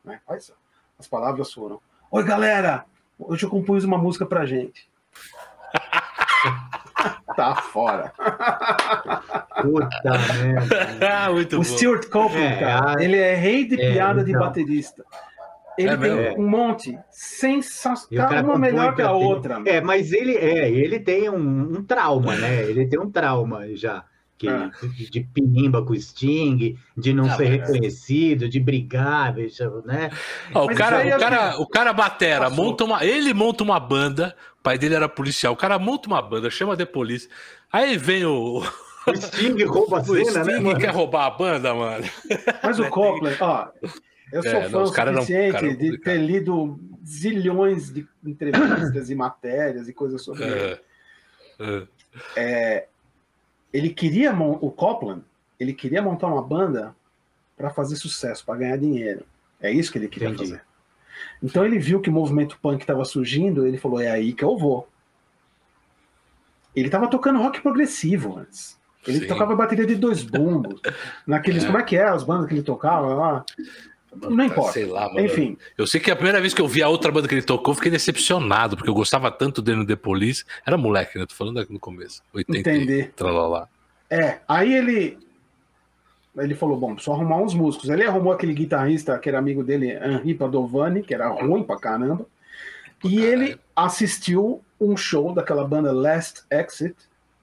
Speaker 3: Né? Quais são? As palavras foram: Oi, galera, hoje eu compus uma música pra gente. (laughs) tá fora.
Speaker 2: Puta merda. (laughs)
Speaker 3: Muito o bom. Stuart Copeland, é, cara, ele é rei de é, piada então. de baterista. Ele é tem um monte sensacional, uma melhor que a tem... outra.
Speaker 2: É, mas ele é, ele tem um, um, trauma, né? Ele tem um trauma já. Que, ah. de pinimba com o Sting, de não, não ser reconhecido, de brigar, né?
Speaker 1: Ah, o, cara, o, cara, o cara batera, monta uma, ele monta uma banda, o pai dele era policial, o cara monta uma banda, chama de polícia, aí vem o...
Speaker 2: O Sting rouba a (laughs) cena,
Speaker 1: o Sting né, quer roubar a banda, mano.
Speaker 3: Mas o (laughs) Copeland, ó, eu sou é, fã não, suficiente não, de ter lido zilhões de entrevistas e matérias e coisas sobre é, ele. É. É, ele queria o Copland, ele queria montar uma banda para fazer sucesso, para ganhar dinheiro. É isso que ele queria Entendi. fazer. Então ele viu que o movimento punk estava surgindo, ele falou: é aí que eu vou. Ele estava tocando rock progressivo antes. Ele Sim. tocava bateria de dois bumbos. Naqueles, é. como é que é as bandas que ele tocava lá? Não importa.
Speaker 1: Sei lá, mano.
Speaker 3: Enfim.
Speaker 1: Eu sei que a primeira vez que eu vi a outra banda que ele tocou, fiquei decepcionado, porque eu gostava tanto dele no The Police. Era moleque, né? Tô falando no começo. 80
Speaker 3: Entendi.
Speaker 1: Tralalá.
Speaker 3: É, aí ele. Ele falou: bom, preciso arrumar uns músicos. Ele arrumou aquele guitarrista que era amigo dele, Henri Padovani, que era ruim pra caramba. E ele assistiu um show daquela banda Last Exit,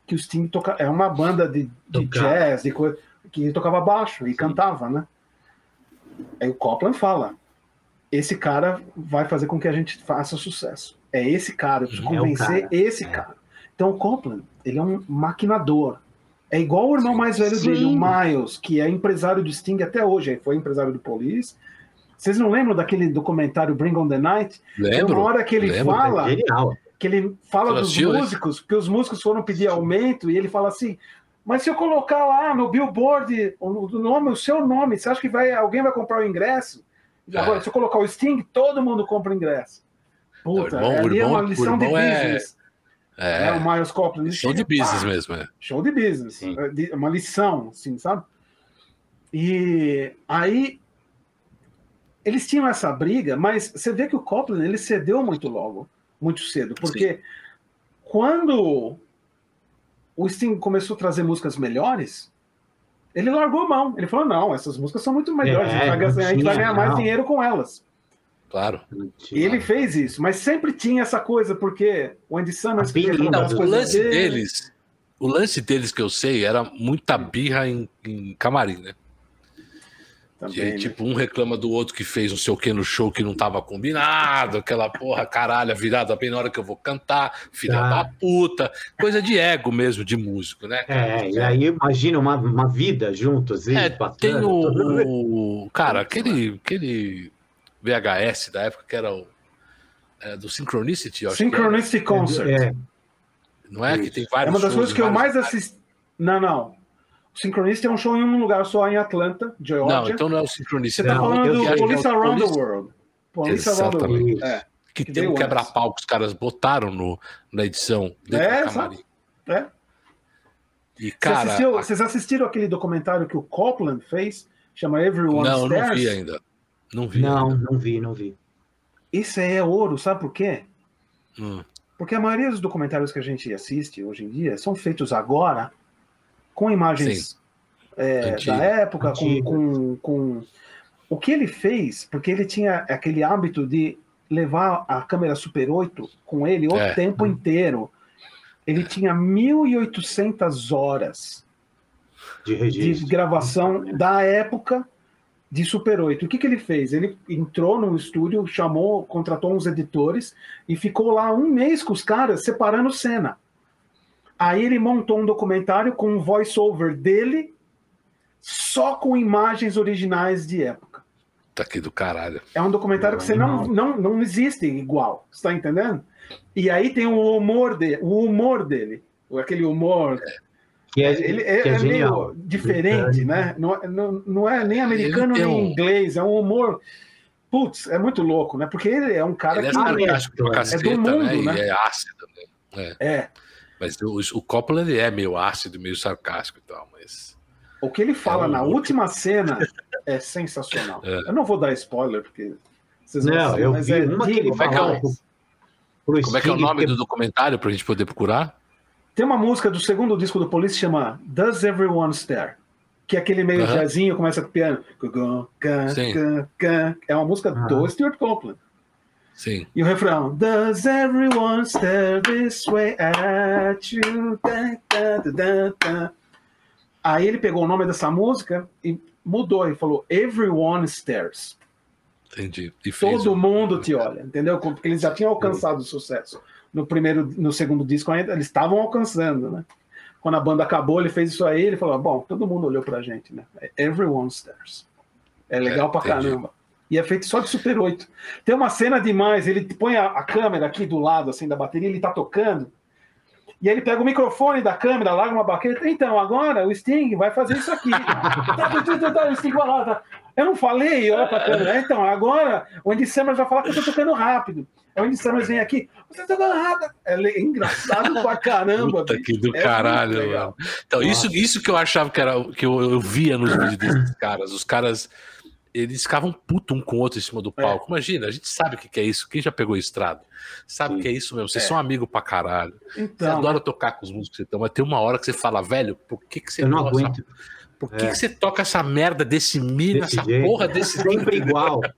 Speaker 3: que o Sting toca. É uma banda de, de jazz, de coisa, que ele tocava baixo e Sim. cantava, né? Aí o Copland fala: esse cara vai fazer com que a gente faça sucesso. É esse cara, eu preciso convencer é esse é. cara. Então o Copland, ele é um maquinador. É igual o irmão Sim. mais velho dele, o Miles, que é empresário do Sting até hoje, ele foi empresário do Police. Vocês não lembram daquele documentário Bring on the Night?
Speaker 1: Lembro.
Speaker 3: Tem uma hora que ele
Speaker 1: lembro,
Speaker 3: fala,
Speaker 2: é
Speaker 3: que ele fala dos músicos, que os músicos foram pedir aumento e ele fala assim: mas se eu colocar lá no billboard o nome, o seu nome, você acha que vai, alguém vai comprar o ingresso? É. Agora, se eu colocar o Sting, todo mundo compra o ingresso. Puta,
Speaker 1: irmão,
Speaker 3: ali é
Speaker 1: irmão,
Speaker 3: uma lição de
Speaker 1: é-
Speaker 3: business.
Speaker 1: É,
Speaker 3: É, o Miles Copland.
Speaker 1: show de business mesmo. É.
Speaker 3: Show de business.
Speaker 2: Sim.
Speaker 3: É Uma lição, assim, sabe? E aí eles tinham essa briga, mas você vê que o Copland ele cedeu muito logo, muito cedo, porque quando o Sting começou a trazer músicas melhores, ele largou a mão. Ele falou: não, essas músicas são muito melhores,
Speaker 2: É,
Speaker 3: a, gente ganhar- a gente vai ganhar mais
Speaker 2: não.
Speaker 3: dinheiro com elas.
Speaker 1: Claro.
Speaker 3: E ele fez isso, mas sempre tinha essa coisa, porque o Andy Summers
Speaker 1: Não,
Speaker 3: as
Speaker 1: o
Speaker 3: coisas
Speaker 1: lance
Speaker 3: dele.
Speaker 1: deles, o lance deles que eu sei era muita birra em, em camarim, né?
Speaker 3: Também,
Speaker 1: E aí,
Speaker 3: né?
Speaker 1: tipo, um reclama do outro que fez não sei o que no show que não tava combinado, aquela porra, caralho, virada bem na hora que eu vou cantar, filha
Speaker 2: Ah.
Speaker 1: da puta, coisa de ego mesmo, de músico, né?
Speaker 2: É, e aí imagina uma, uma vida juntos.
Speaker 1: É, tem o, o- Cara, aquele, aquele VHS da época que era o. é, do Synchronicity, eu acho que era.
Speaker 3: Synchronicity Concert.
Speaker 2: É,
Speaker 1: Não é? Que tem
Speaker 3: É
Speaker 1: vários
Speaker 3: uma das coisas que eu mais assisti. Não, não. O Synchronicity é um show em um lugar só em Atlanta, Georgia.
Speaker 1: Não, então não é o
Speaker 3: Você
Speaker 1: Synchronicity.
Speaker 3: tá
Speaker 2: Não,
Speaker 3: falando do
Speaker 2: é
Speaker 3: Police Around the World. Police Around the World.
Speaker 2: Exatamente.
Speaker 3: É.
Speaker 1: Que
Speaker 3: que
Speaker 1: tem um quebra-pau que os caras botaram no, na edição dentro
Speaker 3: É,
Speaker 1: do camarim.
Speaker 3: é.
Speaker 1: E,
Speaker 3: Você
Speaker 1: cara.
Speaker 3: assistiu-
Speaker 1: a-
Speaker 3: Vocês assistiram aquele documentário que o Copland fez? Chama Everyone
Speaker 1: Não,
Speaker 3: Stairs?
Speaker 1: não vi ainda. Não vi.
Speaker 2: não,
Speaker 1: ainda.
Speaker 2: não vi, não vi.
Speaker 3: Isso aí é ouro, sabe por quê?
Speaker 1: Hum,
Speaker 3: Porque a maioria dos documentários que a gente assiste hoje em dia são feitos agora com imagens é, da época, com, com, com. O que ele fez, porque ele tinha aquele hábito de levar a câmera Super 8 com ele o
Speaker 1: É.
Speaker 3: tempo inteiro. Ele tinha 1.800 horas
Speaker 2: De
Speaker 3: de gravação da época de Super 8. O que, que ele fez? Ele entrou num estúdio, chamou, contratou uns editores e ficou lá um mês com os caras separando cena. Aí ele montou um documentário com um voice-over dele, só com imagens originais de época.
Speaker 1: tá aqui do caralho.
Speaker 3: É um documentário que você não, não, não existe igual, você tá entendendo? E aí tem o humor dele, o humor dele, aquele humor
Speaker 2: Que é,
Speaker 3: ele é,
Speaker 2: que é
Speaker 3: é meio diferente, né? Não, é- não, não é nem americano nem
Speaker 1: um-
Speaker 3: inglês, é um humor. Putz, é muito louco, né? Porque ele é um cara
Speaker 1: Ele é
Speaker 3: que.
Speaker 1: sarcástico pra
Speaker 2: é do
Speaker 3: mundo,
Speaker 1: né?
Speaker 3: né?
Speaker 1: E é ácido, né?
Speaker 3: É.
Speaker 1: Mas o, o Coppola ele é meio ácido, meio sarcástico e tal, mas.
Speaker 3: O que ele fala
Speaker 1: É um
Speaker 3: na última cena (laughs) é sensacional.
Speaker 1: É.
Speaker 3: Eu não vou dar spoiler, porque vocês
Speaker 2: Não,
Speaker 3: sabem,
Speaker 2: eu
Speaker 3: mas
Speaker 2: vi
Speaker 3: é
Speaker 2: uma que ele.
Speaker 1: Como é que é Como é que é o nome
Speaker 2: que-
Speaker 1: do documentário pra gente poder procurar?
Speaker 3: Tem uma música do segundo disco do Police que chama Does Everyone Stare? Que é aquele meio
Speaker 1: Aham.
Speaker 3: jazzinho, começa com piano.
Speaker 1: Sim.
Speaker 3: É uma música
Speaker 2: Aham.
Speaker 3: do Stuart Copeland.
Speaker 1: Sim.
Speaker 3: E o refrão Does everyone stare this way at you? Da, da, da. Aí ele pegou o nome dessa música e mudou e falou Everyone stares.
Speaker 1: Entendi. E
Speaker 3: Todo
Speaker 1: o-
Speaker 3: mundo te olha, entendeu? Porque eles já tinham alcançado o sucesso. No primeiro, no segundo disco ainda eles estavam alcançando, né? Quando a banda acabou, ele fez isso aí, ele falou: "Bom, todo mundo olhou pra gente, né? Everyone stares". É legal
Speaker 1: É,
Speaker 3: pra
Speaker 1: entendi.
Speaker 3: caramba. E é feito só de Super 8. Tem uma cena demais, ele põe a, a câmera aqui do lado assim da bateria, ele tá tocando. E aí ele pega o microfone da câmera, larga uma baqueta. Então, agora o Sting vai fazer isso aqui. (laughs) Tá, tá, tá, o Sting vai lá, tá. Eu não falei, olha pra câmera. Então, agora o Andy Summers vai falar que eu tô tocando rápido. Aí O Andy Summers vem aqui, você tá tocando rápido. É le- engraçado pra caramba.
Speaker 1: Puta
Speaker 3: bicho.
Speaker 1: que do
Speaker 3: É
Speaker 1: caralho. Então, isso, isso que eu achava que era que eu, eu via nos vídeos desses caras. Os caras. Eles ficavam puto um com o outro em cima do é. palco. É. Imagina, a gente sabe o que é isso. Quem já pegou estrada sabe o que é isso mesmo. Vocês é. são amigos pra caralho. Então, você adora tocar com os músicos, então, mas tem uma hora que você fala, velho, por que, que você
Speaker 2: eu não aguento.
Speaker 1: Por que, é. que você toca essa merda desse mi essa jeito. porra desse.
Speaker 2: Sempre igual. (laughs)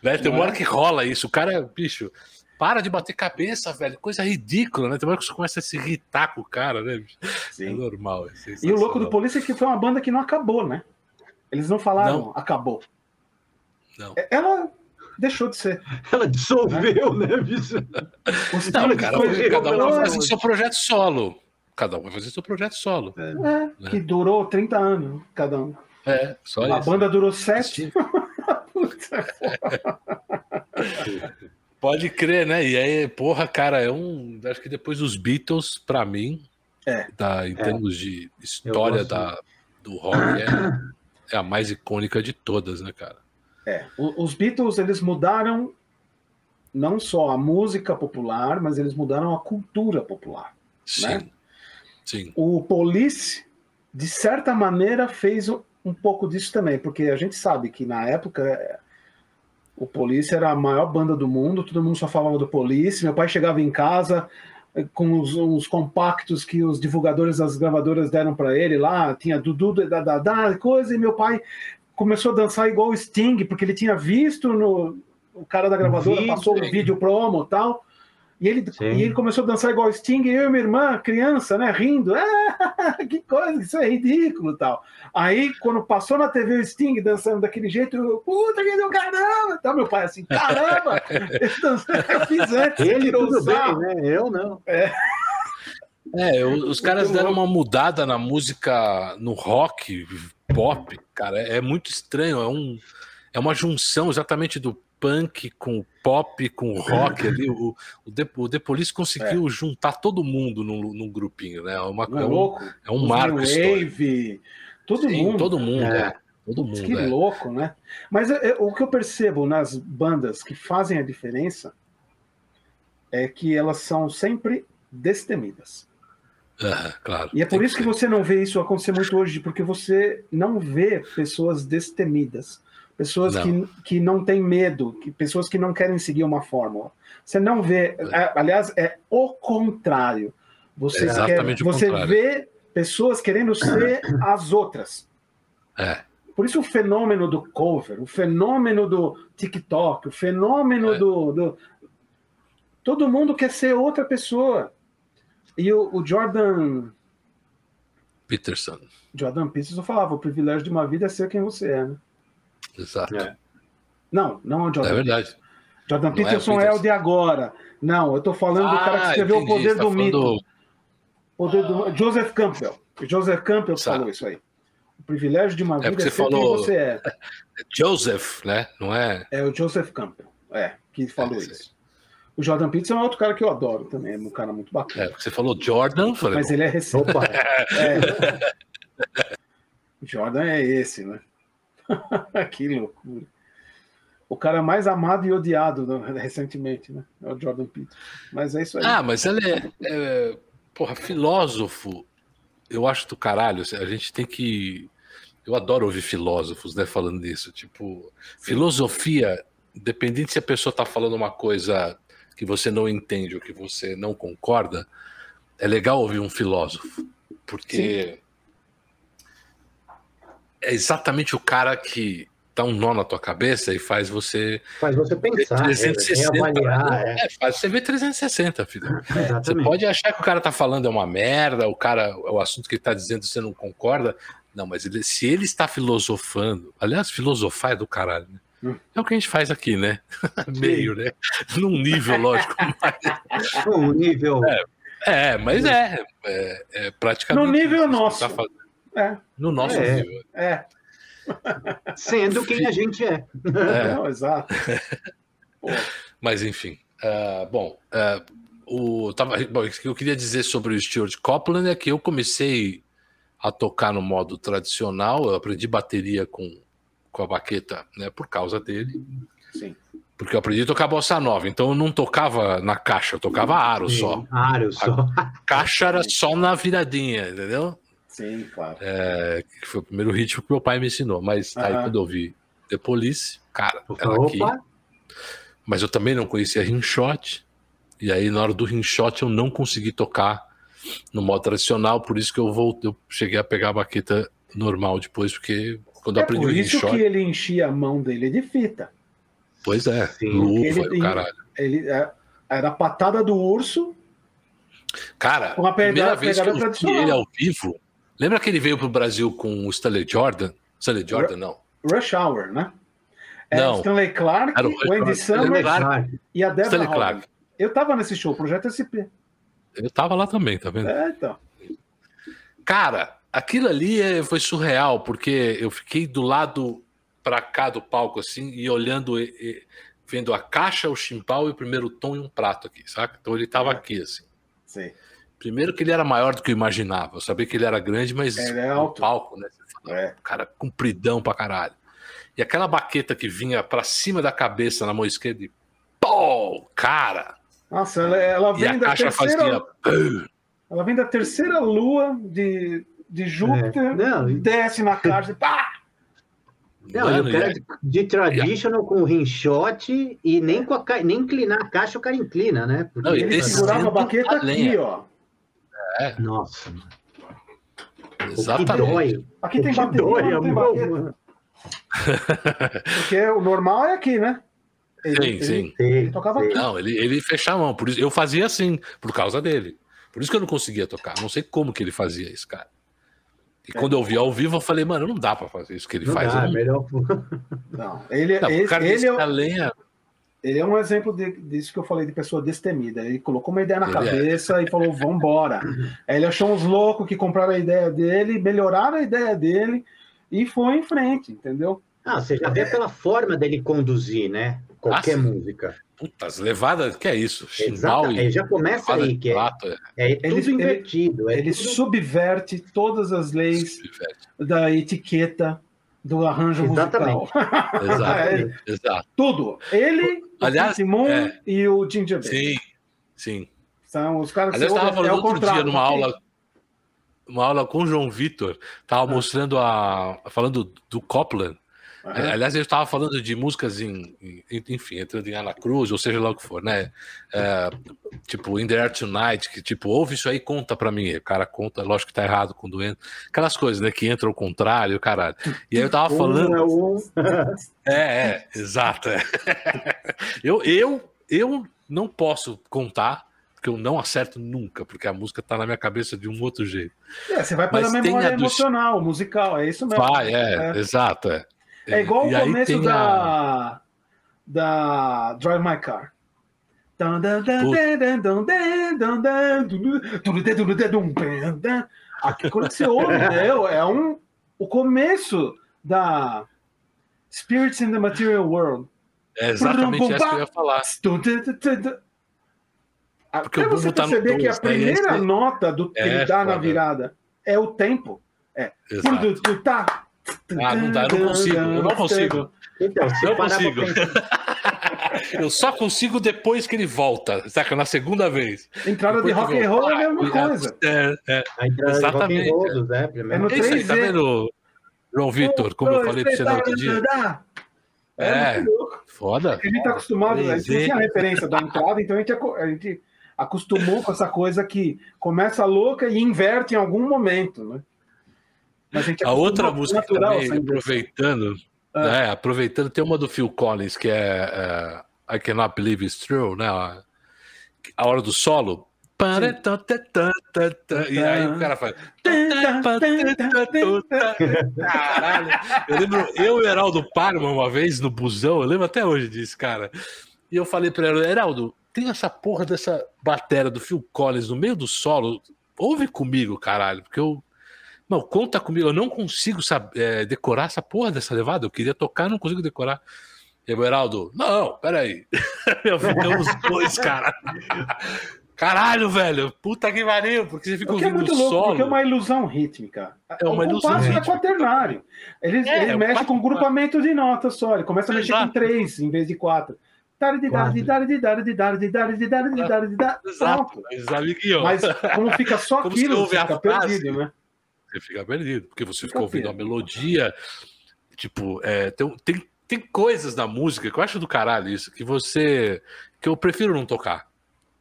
Speaker 1: né? Tem uma hora que rola isso. O cara, bicho, para de bater cabeça, velho. Coisa ridícula, né? Tem uma hora que você começa a se irritar com o cara, né? Sim. É normal. É
Speaker 3: e o louco do Polícia é que foi uma banda que não acabou, né? Eles não falaram não. acabou.
Speaker 1: Não.
Speaker 3: É, ela deixou de ser.
Speaker 2: Ela dissolveu, né, bicho?
Speaker 1: Não, cara, cada um vai fazer seu projeto solo. Cada um vai fazer seu projeto solo.
Speaker 3: É, né? que durou 30 anos, cada um.
Speaker 1: É, só
Speaker 3: A isso. banda durou 7. (laughs)
Speaker 1: Pode crer, né? E aí, porra, cara, é um. Acho que depois dos Beatles, para mim,
Speaker 3: é.
Speaker 1: Da, em é. termos de história da, do rock, é, é, a mais icônica de todas, né, cara?
Speaker 3: É. Os Beatles, eles mudaram não só a música popular, mas eles mudaram a cultura popular.
Speaker 1: Sim.
Speaker 3: Né?
Speaker 1: Sim.
Speaker 3: O Police, de certa maneira, fez um pouco disso também, porque a gente sabe que na época o Police era a maior banda do mundo, todo mundo só falava do Police. Meu pai chegava em casa com os, os compactos que os divulgadores das gravadoras deram para ele lá, tinha Dudu, da, da, da, coisa, e meu pai começou a dançar igual o Sting, porque ele tinha visto no, o cara da gravadora, Vídeo, passou o um vídeo promo e tal. E ele, e ele começou a dançar igual Sting, e eu e minha irmã, criança, né, rindo. (laughs) Ah, que coisa, isso é ridículo tal. Aí, quando passou na TV o Sting dançando daquele jeito, eu, puta que deu caramba! Então, meu pai assim, caramba! (laughs) eu
Speaker 2: fiz antes. Ele tudo bem, né? Eu não.
Speaker 1: É. É, os caras deram uma mudada na música, no rock, pop, cara. É muito estranho. É, um, é uma junção exatamente do punk com pop, com rock ali. O, o, The, o The Police conseguiu é. juntar todo mundo num, num grupinho, né? É, uma, é,
Speaker 3: é
Speaker 1: um, é um marco
Speaker 3: Wave, todo Sim, mundo.
Speaker 1: Todo mundo, é. é. Todo mundo,
Speaker 3: que
Speaker 1: é.
Speaker 3: louco, né? Mas o que eu percebo nas bandas que fazem a diferença é que elas são sempre destemidas.
Speaker 1: claro.
Speaker 3: E é por isso que, que você não vê isso acontecer muito hoje, porque você não vê pessoas destemidas pessoas não. Que, que não têm medo, que, pessoas que não querem seguir uma fórmula. Você não vê, é, aliás, é o contrário. Você, é quer, você contrário. vê pessoas querendo ser (coughs) as outras.
Speaker 1: É.
Speaker 3: Por isso o fenômeno do cover, o fenômeno do TikTok, o fenômeno é. do, do, Todo mundo quer ser outra pessoa. E o, o Jordan.
Speaker 1: Peterson.
Speaker 3: Jordan Peterson falava: o privilégio de uma vida é ser quem você é. Né?
Speaker 1: Exato. É.
Speaker 3: Não, não é o Jordan.
Speaker 1: É verdade.
Speaker 3: Jordan Peterson é o, Peterson. é o de agora. Não, eu estou falando ah, do cara que escreveu entendi, O Poder tá do Mito. Poder do... Joseph Campbell. Joseph Campbell Sabe. falou isso aí. O privilégio de uma é vida é,
Speaker 1: ser falou... você (laughs) é. Joseph, né? Não é?
Speaker 3: É o Joseph Campbell, é, que falou é, isso. O Jordan Peterson é outro cara que eu adoro também, é um cara muito bacana.
Speaker 1: É, você falou Jordan, falei,
Speaker 3: mas ele é recente. Opa. (laughs) é. (laughs) Jordan é esse, né? (laughs) que loucura. O cara mais amado e odiado né, recentemente, né? É o Jordan Peterson. Mas é isso aí.
Speaker 1: Ah, mas ele é, é. Porra, filósofo. Eu acho do caralho. A gente tem que. Eu adoro ouvir filósofos, né, falando disso. Tipo, Sim. filosofia, independente se a pessoa tá falando uma coisa que você não entende ou que você não concorda, é legal ouvir um filósofo. Porque. Sim é exatamente o cara que dá um nó na tua cabeça e faz você.
Speaker 2: Faz você pensar, 360, avaliar,
Speaker 1: né? é. faz você ver 360, filho. Você pode achar que o cara tá falando é uma merda, o cara, o assunto que ele tá dizendo você não concorda. Não, mas ele, se ele está filosofando, aliás, filosofar é do caralho, né? Hum. É o que a gente faz aqui, né? (laughs) Meio, né? Num nível, lógico.
Speaker 2: Mas... (laughs) Um nível.
Speaker 1: É, é mas é, é, é praticamente.
Speaker 3: No nível nosso. Tá
Speaker 1: é. No nosso
Speaker 3: é.
Speaker 1: nível.
Speaker 3: É.
Speaker 2: Sendo quem a gente é.
Speaker 3: é. Não, exato.
Speaker 1: Mas enfim. Uh, bom, uh, o, tava, bom, o que eu queria dizer sobre o Stuart Copeland é que eu comecei a tocar no modo tradicional, eu aprendi bateria com, com a baqueta né, por causa dele.
Speaker 3: Sim.
Speaker 1: Porque eu aprendi a tocar bossa nova, então eu não tocava na caixa, eu tocava aro só.
Speaker 2: Aro só.
Speaker 1: A caixa era só na viradinha, entendeu?
Speaker 3: Sim, claro.
Speaker 1: É, que foi o primeiro ritmo que meu pai me ensinou. Mas aí quando eu ouvi The Police, cara, ela aqui. Mas eu também não conhecia rinshot. E aí, na hora do rinshot, eu não consegui tocar no modo tradicional, por isso que eu voltei, eu cheguei a pegar a baqueta normal depois, porque quando
Speaker 3: é
Speaker 1: eu aprendi
Speaker 3: por isso que ele enchia a mão dele de fita.
Speaker 1: Pois é, Sim, luva,
Speaker 3: ele, caralho. Ele, é, era a patada do urso.
Speaker 1: Cara, a primeira vez que eu vi ele ao vivo, lembra que ele veio pro Brasil com o Stanley Jordan? Stanley Jordan, não.
Speaker 3: Rush Hour, né? É não. Stanley Clark, Wendy Summers e a Deborah Clark. Eu tava nesse show, Projeto SP.
Speaker 1: Eu tava lá também, tá vendo?
Speaker 3: É, então.
Speaker 1: Cara, aquilo ali é, foi surreal, porque eu fiquei do lado para cá do palco, assim, e olhando, e, e, vendo a caixa, o chimbal e o primeiro tom e um prato aqui, saca? Então ele tava é. aqui, assim.
Speaker 3: Sim.
Speaker 1: Primeiro que ele era maior do que eu imaginava. Eu sabia que ele era grande, mas
Speaker 3: ele é alto.
Speaker 1: palco, né? Fala, é. Cara, compridão pra caralho. E aquela baqueta que vinha para cima da cabeça na mão esquerda, e pô, cara!
Speaker 3: Nossa, ela, ela vem
Speaker 1: e a
Speaker 3: da
Speaker 1: caixa
Speaker 3: terceira.
Speaker 1: Fazia... (clears throat)
Speaker 3: Ela vem da terceira lua de, de Júpiter, é. Não, desce na caixa e pá!
Speaker 2: Não, Mano, eu quero de traditional com rinshot e nem, com a, nem inclinar a caixa o cara inclina, né?
Speaker 3: Porque Não, ele segurava a baqueta aqui, ó.
Speaker 2: É. Nossa.
Speaker 1: Exatamente.
Speaker 2: que dói.
Speaker 3: Aqui tem bateria, dói, não tem. (laughs) Porque o normal é aqui, né?
Speaker 1: Ele, sim, ele, sim.
Speaker 3: Ele, tocava aqui.
Speaker 1: Não, ele, ele fechava a mão. Por isso, eu fazia assim, por causa dele. Por isso que eu não conseguia tocar. Não sei como que ele fazia isso, cara. E quando eu vi ao vivo, eu falei, mano, não dá pra fazer isso que ele
Speaker 2: não
Speaker 1: faz.
Speaker 2: Dá,
Speaker 1: não...
Speaker 2: Melhor...
Speaker 3: não, ele, não, esse,
Speaker 1: cara
Speaker 3: ele,
Speaker 1: é... lenha...
Speaker 3: ele é um exemplo de, disso que eu falei de pessoa destemida. Ele colocou uma ideia na ele é. cabeça é. e falou, vambora. (laughs) Aí ele achou uns loucos que compraram a ideia dele, melhoraram a ideia dele e foi em frente, entendeu?
Speaker 2: Ah, você já vê pela forma dele conduzir, né? Qualquer ah, música.
Speaker 1: Putas, levada, que é isso?
Speaker 2: Chimbal e já começa aí, que é, é, é ele, invertido.
Speaker 3: Ele,
Speaker 2: é
Speaker 3: ele
Speaker 2: tudo...
Speaker 3: subverte todas as leis subverte. da etiqueta do arranjo
Speaker 2: Exatamente.
Speaker 3: musical.
Speaker 1: Exato, (laughs) é, exato.
Speaker 3: Tudo. Ele,
Speaker 1: Aliás,
Speaker 3: o Simon é. e o Ginger Baker.
Speaker 1: Sim, sim.
Speaker 3: São os caras
Speaker 1: Aliás, eu estava falando é outro dia numa aula uma aula com o João Vitor, tava ah. mostrando a. falando do Copland, Uhum. Aliás, eu estava falando de músicas em, em, enfim, entrando em Ana Cruz, ou seja lá o que for, né? É, tipo, In the Air Tonight, que tipo, ouve isso aí, conta pra mim. O cara conta, lógico que tá errado com doente. Aquelas coisas, né? Que entra ao contrário, caralho. E aí eu tava falando. (laughs) é, é, exato. É. (laughs) eu, eu, eu não posso contar que eu não acerto nunca, porque a música tá na minha cabeça de um outro jeito.
Speaker 3: É, você vai pela memória emocional, musical, é isso mesmo.
Speaker 1: Vai, é, é. exato, é.
Speaker 3: É igual o começo da, a... da Drive My Car. Aqui, quando você ouve, né, é um, o começo da Spirits in the Material World.
Speaker 1: É exatamente essa que eu ia falar.
Speaker 3: Porque Até você tá perceber que a primeira nota do que é, ele dá na virada é o tempo. É. Exato. Tá,
Speaker 1: ah, não dá, eu não consigo, eu não consigo.
Speaker 2: Então,
Speaker 1: não consigo. (laughs) eu só consigo depois que ele volta, saca? Na segunda vez.
Speaker 3: Entrada depois de rock and roll é a mesma coisa.
Speaker 1: É, é. Exatamente.
Speaker 2: De rock and roll, né,
Speaker 3: é no 3
Speaker 1: aí, tá vendo, João Vitor, como eu falei pra você no outro dia? É, é foda.
Speaker 3: A gente tá acostumado, a gente tinha a referência da entrada, então a gente, a gente acostumou com essa coisa que começa louca e inverte em algum momento, né?
Speaker 1: A, a outra música também, aproveitando, ah. né, aproveitando, tem uma do Phil Collins que é, é I Cannot Believe It's True, né? A, a hora do solo. E aí o cara faz. Caralho. Eu lembro, eu e o Heraldo Parma uma vez no busão, eu lembro até hoje disso, cara. E eu falei pra ele, Heraldo, tem essa porra dessa bateria do Phil Collins no meio do solo. Ouve comigo, caralho, porque eu não, conta comigo, eu não consigo saber, é, decorar essa porra dessa levada. Eu queria tocar, não consigo decorar. E o Heraldo, não, peraí. (laughs) Eu ficamos dois, cara. Caralho, velho, puta que pariu, porque você fica é ouvindo é muito louco, solo. Porque
Speaker 3: é uma ilusão rítmica.
Speaker 1: É uma
Speaker 3: o
Speaker 1: ilusão rítmica.
Speaker 3: é quaternário. Ele, é, ele é mexe com grupamento de notas só, ele começa a mexer Exato. com três em vez de quatro.
Speaker 1: Exato,
Speaker 3: Mas como fica só aquilo, você fica perdido, né?
Speaker 1: Você fica perdido, porque você fica ouvindo a melodia. Tipo, é, tem, tem, tem coisas na música que eu acho do caralho isso, que você. que eu prefiro não tocar.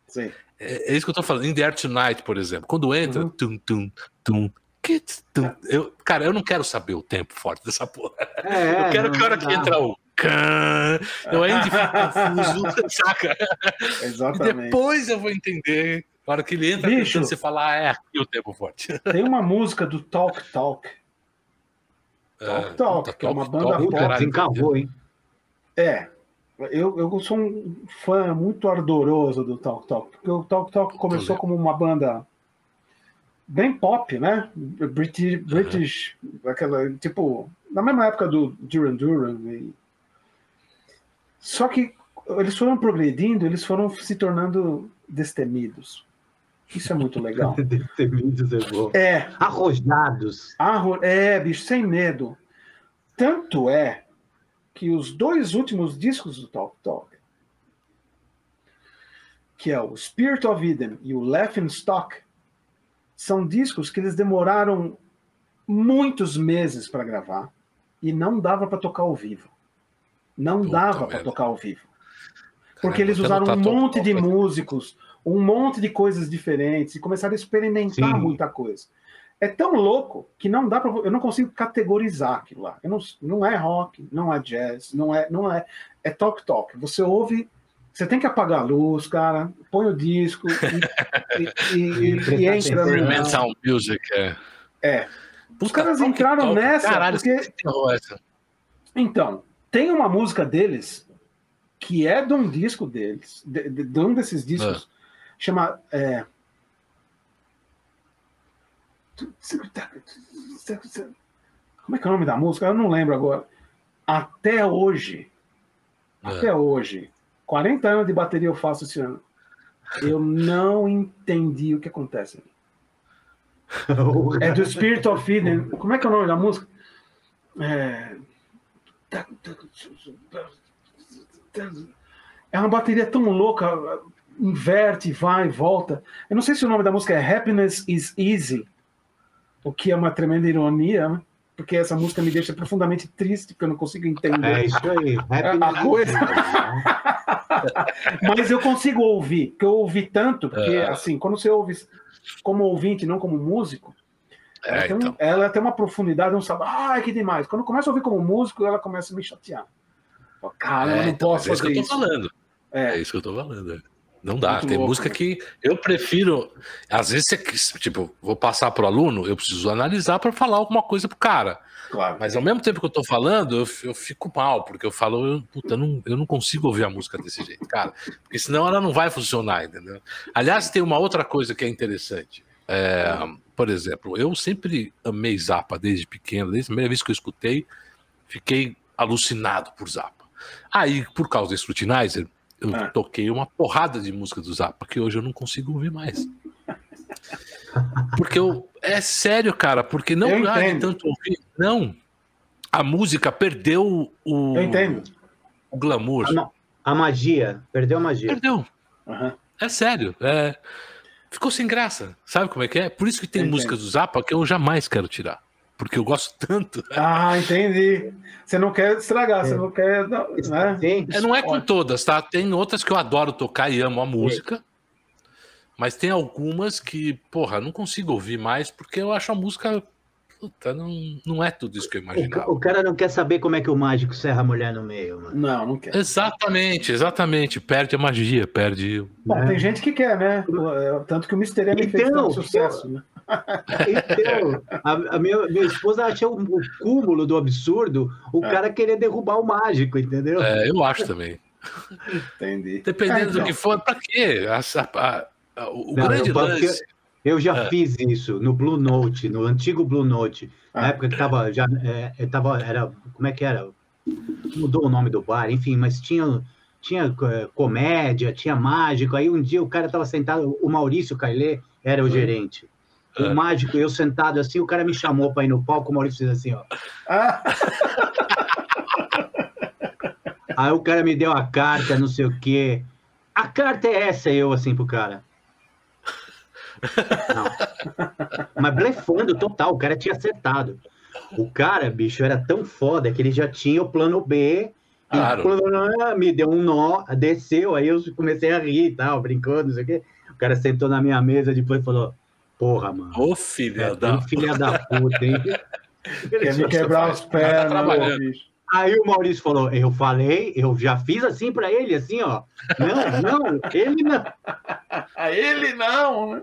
Speaker 3: Sim.
Speaker 1: É, é isso que eu tô falando. In the Air Tonight, por exemplo. Quando entra. Uhum. Tum, tum, tum, eu, cara, eu não quero saber o tempo forte dessa porra. É, eu quero não, que a hora que entra o can, eu ainda fico confuso, (laughs) saca? (laughs) Exatamente. E depois eu vou entender. Na hora que ele entra, Bicho, você fala, ah, é aqui o tempo forte. (laughs)
Speaker 3: Tem uma música do Talk Talk. É, Talk Talk, que é uma banda
Speaker 2: pop. Desencavou, hein?
Speaker 3: É. Eu, eu sou um fã muito ardoroso do Talk Talk, porque o Talk Talk começou como uma banda bem pop, né? British, British uhum. aquela, tipo, na mesma época do Duran Duran. E... Só que eles foram progredindo, eles foram se tornando destemidos. Isso é muito legal. (laughs)
Speaker 2: destemidos é bom.
Speaker 3: É.
Speaker 2: Arrojados.
Speaker 3: Arro... É, bicho, sem medo. Tanto é que os dois últimos discos do Talk Talk, que é o Spirit of Eden e o Laughing Stock, são discos que eles demoraram muitos meses para gravar e não dava para tocar ao vivo. Não Puta dava para tocar ao vivo. Porque eles usaram tá um monte de músicos, um monte de coisas diferentes e começaram a experimentar Sim. muita coisa. É tão louco que não dá para eu não consigo categorizar aquilo lá. Eu não, não é rock, não é jazz, não é não é é talk talk. Você ouve você tem que apagar a luz, cara, põe o disco e, (laughs) e, e, e entra.
Speaker 1: Experimental music, é.
Speaker 3: É. Os caras entraram nessa.
Speaker 1: Caralho,
Speaker 3: porque... Então, tem uma música deles que é de um disco deles, de, de, de um desses discos, é. Chama. É... Como é que é o nome da música? Eu não lembro agora. Até hoje. É. Até hoje 40 anos de bateria eu faço esse ano. Eu não entendi o que acontece. é do Spirit of Eden. Como é que é o nome da música? É... (laughs) é uma bateria tão louca, inverte, vai, volta. Eu não sei se o nome da música é Happiness is Easy, o que é uma tremenda ironia. Né? porque essa música me deixa profundamente triste, porque eu não consigo entender.
Speaker 2: É isso aí.
Speaker 3: a coisa. (laughs) Mas eu consigo ouvir, porque eu ouvi tanto, porque é. assim, quando você ouve como ouvinte, não como músico, é, ela, tem um, então. ela, tem uma profundidade, um sabor. Ai, que demais. Quando eu começo a ouvir como músico, ela começa a me chatear. Cara, é, eu não então, posso
Speaker 1: é fazer isso. Que eu tô falando. É. é isso que eu tô falando. Não dá. Muito tem louco, música né? que eu prefiro. Às vezes, você, tipo, vou passar para o aluno, eu preciso analisar para falar alguma coisa pro cara. Claro. Mas ao mesmo tempo que eu tô falando, eu, eu fico mal, porque eu falo, eu, puta, eu não, eu não consigo ouvir a música desse jeito, cara. Porque senão ela não vai funcionar, entendeu? Aliás, tem uma outra coisa que é interessante. É, por exemplo, eu sempre amei Zappa desde pequeno, desde a primeira vez que eu escutei, fiquei alucinado por Zappa. Aí, por causa do Scrutinizer, eu ah. toquei uma porrada de música do Zappa que hoje eu não consigo ouvir mais. Porque eu. É sério, cara, porque não dá de tanto ouvir. Não. A música perdeu o.
Speaker 3: Eu entendo.
Speaker 1: O glamour.
Speaker 2: A, a magia. Perdeu a magia.
Speaker 1: Perdeu. Uhum. É sério. É... Ficou sem graça. Sabe como é que é? Por isso que tem músicas do Zappa que eu jamais quero tirar porque eu gosto tanto.
Speaker 3: Ah, entendi. Você não quer estragar, é. você não quer. Né?
Speaker 1: É, não é com todas, tá? Tem outras que eu adoro tocar e amo a música. Mas tem algumas que, porra, não consigo ouvir mais porque eu acho a música. Puta, não, não é tudo isso que eu imaginava.
Speaker 2: O, o cara não quer saber como é que o mágico serra a mulher no meio, mano.
Speaker 3: Não, não quer.
Speaker 1: Exatamente, exatamente. Perde a magia, perde.
Speaker 3: Bom, é. tem gente que quer, né? Tanto que o Mr. M então, fez tanto sucesso, né? (laughs)
Speaker 2: Então, a, a minha, minha, esposa acha o, o, cúmulo do absurdo o é. cara querer derrubar o mágico, entendeu?
Speaker 1: É, eu acho também.
Speaker 3: Entendi.
Speaker 1: Dependendo é, então. do que for, pra quê? A, a, o Não, grande lance.
Speaker 2: Eu já é. fiz isso no Blue Note, no antigo Blue Note, ah. na época que tava já é, tava era como é que era? Mudou o nome do bar, enfim, mas tinha tinha é, comédia, tinha mágico. Aí um dia o cara tava sentado, o Maurício Cailê era o gerente. O é. mágico, eu sentado assim, o cara me chamou para ir no palco, o Maurício fez assim, ó. Ah. Aí o cara me deu a carta, não sei o quê. A carta é essa, eu assim pro cara. Não. Mas blefando total, o cara tinha acertado. O cara, bicho, era tão foda que ele já tinha o plano B. Claro. E me deu um nó, desceu, aí eu comecei a rir e tal, brincando, não sei o quê. O cara sentou na minha mesa depois falou: Porra, mano.
Speaker 1: Ô, filha
Speaker 2: é,
Speaker 1: da...
Speaker 2: filha da puta, hein? (laughs)
Speaker 3: Quer me quebrar os pés, tá bicho.
Speaker 2: Aí o Maurício falou: Eu falei, eu já fiz assim para ele, assim, ó. Não, não, ele não. (laughs)
Speaker 3: ele não, né?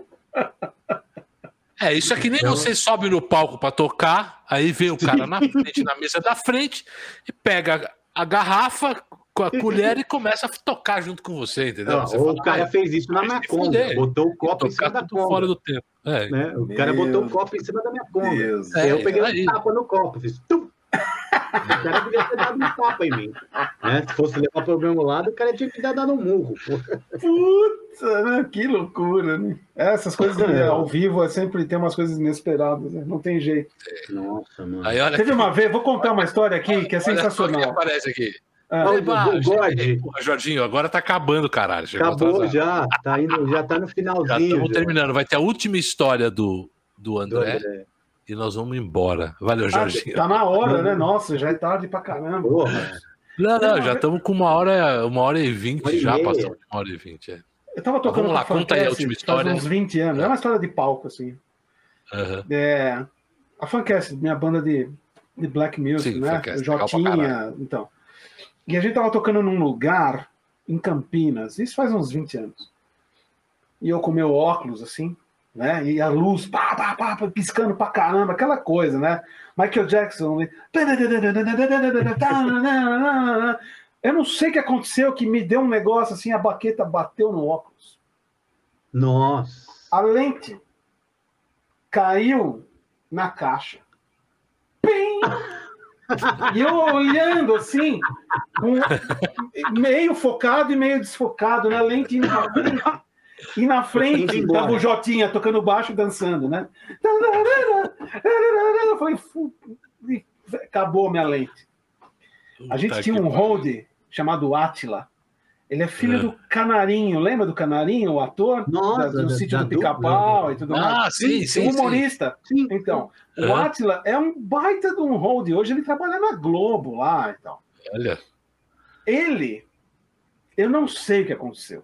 Speaker 1: É, isso é que nem então... você sobe no palco para tocar, aí vem o cara na frente, na mesa da frente, e pega a garrafa com a colher e começa a tocar junto com você, entendeu?
Speaker 2: Não,
Speaker 1: você
Speaker 2: o fala, cara fez isso na minha conta, botou o copo em cima da conta.
Speaker 1: fora do tempo.
Speaker 2: É. Né? O cara botou o copo em cima da minha conta. É, eu peguei é, um tapa no copo, fiz tum, o cara devia ter dado um tapa em mim. Né? Se fosse levar para o mesmo lado, o cara tinha que ter dado um murro.
Speaker 3: Puta, né? que loucura, né? Essas coisas é. ao vivo é sempre tem umas coisas inesperadas, né? não tem jeito.
Speaker 2: Nossa, mano.
Speaker 3: Aí, Teve aqui. uma vez, vou contar uma história aqui que é sensacional. Olha
Speaker 1: aparece aqui.
Speaker 2: Ah, o,
Speaker 1: o, Jorginho, agora tá acabando, caralho.
Speaker 2: Acabou já, tá indo, já tá no finalzinho. Já estamos
Speaker 1: terminando. Vai ter a última história do, do André. Do André e nós vamos embora. Valeu, ah, Jorginho.
Speaker 3: Tá na hora, né? Nossa, já é tarde pra caramba. Porra.
Speaker 1: Não, não, já estamos com uma hora, uma hora e vinte, já passamos de uma hora e vinte. É.
Speaker 3: Eu tava tocando
Speaker 1: Vamos lá, conta aí a última história.
Speaker 3: Faz uns 20 anos. É uma história de palco, assim.
Speaker 1: Uhum.
Speaker 3: É, a Fancast, minha banda de, de black music, Sim, né? Fancast, Jotinha, então. E a gente tava tocando num lugar em Campinas, isso faz uns 20 anos. E eu com meu óculos, assim, né? E a luz, pá, pá, pá, piscando pra caramba, aquela coisa, né? Michael Jackson. Eu não sei o que aconteceu, que me deu um negócio assim, a baqueta bateu no óculos.
Speaker 2: Nossa.
Speaker 3: A lente caiu na caixa. Pim! E eu olhando assim, um, meio focado e meio desfocado na lente indo pra frente. E na frente estava o Jotinha tocando baixo dançando, né? Foi, acabou minha lente. A gente tinha um hold chamado Atila. Ele é filho é. do Canarinho, lembra do Canarinho, o ator?
Speaker 2: Nossa,
Speaker 3: da, do da, sítio da, do Pica-Pau e tudo
Speaker 1: ah, mais. Ah, sim, sim.
Speaker 3: Humorista. Sim. Então, o Atila é um baita de um hold. Hoje ele trabalha na Globo lá e tal.
Speaker 1: Olha.
Speaker 3: Ele, eu não sei o que aconteceu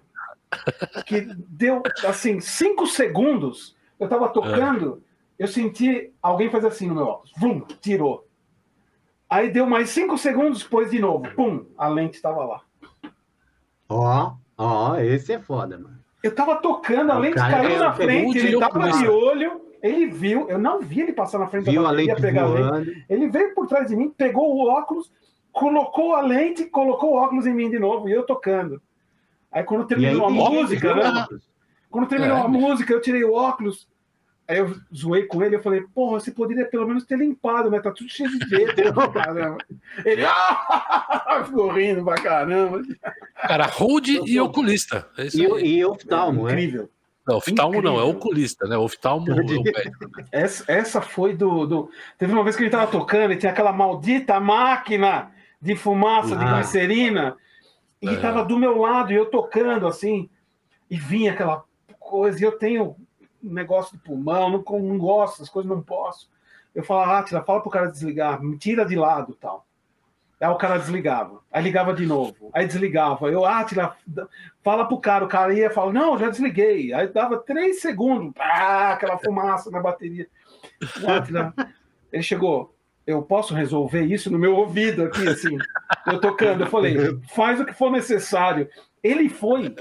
Speaker 3: que deu assim cinco segundos. Eu estava tocando, eu senti alguém fazer assim no meu óculos, vum, tirou. Aí deu mais cinco segundos, depois de novo, pum, a lente estava lá.
Speaker 2: Ó, ó, esse é foda, mano.
Speaker 3: Eu tava tocando, a lente caiu é na frente, ele tava de olho, ele viu, eu não vi ele passar na frente
Speaker 2: viu da a lente
Speaker 3: pegar a lente. Ele veio por trás de mim, pegou o óculos, colocou a lente, colocou o óculos em mim de novo, e eu tocando. Aí quando terminou aí, a música, né? Quando terminou é. a música, eu tirei o óculos. Aí eu zoei com ele, eu falei, porra, você poderia pelo menos ter limpado, né? Tá tudo cheio de dedo, (laughs) caramba. Ele ah! (laughs) ficou rindo pra caramba.
Speaker 1: Cara, hold e oculista.
Speaker 2: É e, e oftalmo,
Speaker 3: é. Incrível.
Speaker 1: Não, oftalmo Incrível. não, é oculista, né? Oftalmo é o
Speaker 3: essa, essa foi do, do. Teve uma vez que ele tava tocando e tinha aquela maldita máquina de fumaça ah. de glicerina e é. estava do meu lado, e eu tocando assim, e vinha aquela coisa, e eu tenho um negócio de pulmão, não, não gosto, as coisas não posso. Eu falava, ah, fala pro cara desligar, me tira de lado tal. Aí o cara desligava, aí ligava de novo, aí desligava. Eu, ah, fala pro cara, o cara ia falava, não, já desliguei. Aí dava três segundos, ah, aquela fumaça na bateria. Ele chegou, eu posso resolver isso no meu ouvido aqui, assim, eu tocando. Eu falei, faz o que for necessário. Ele foi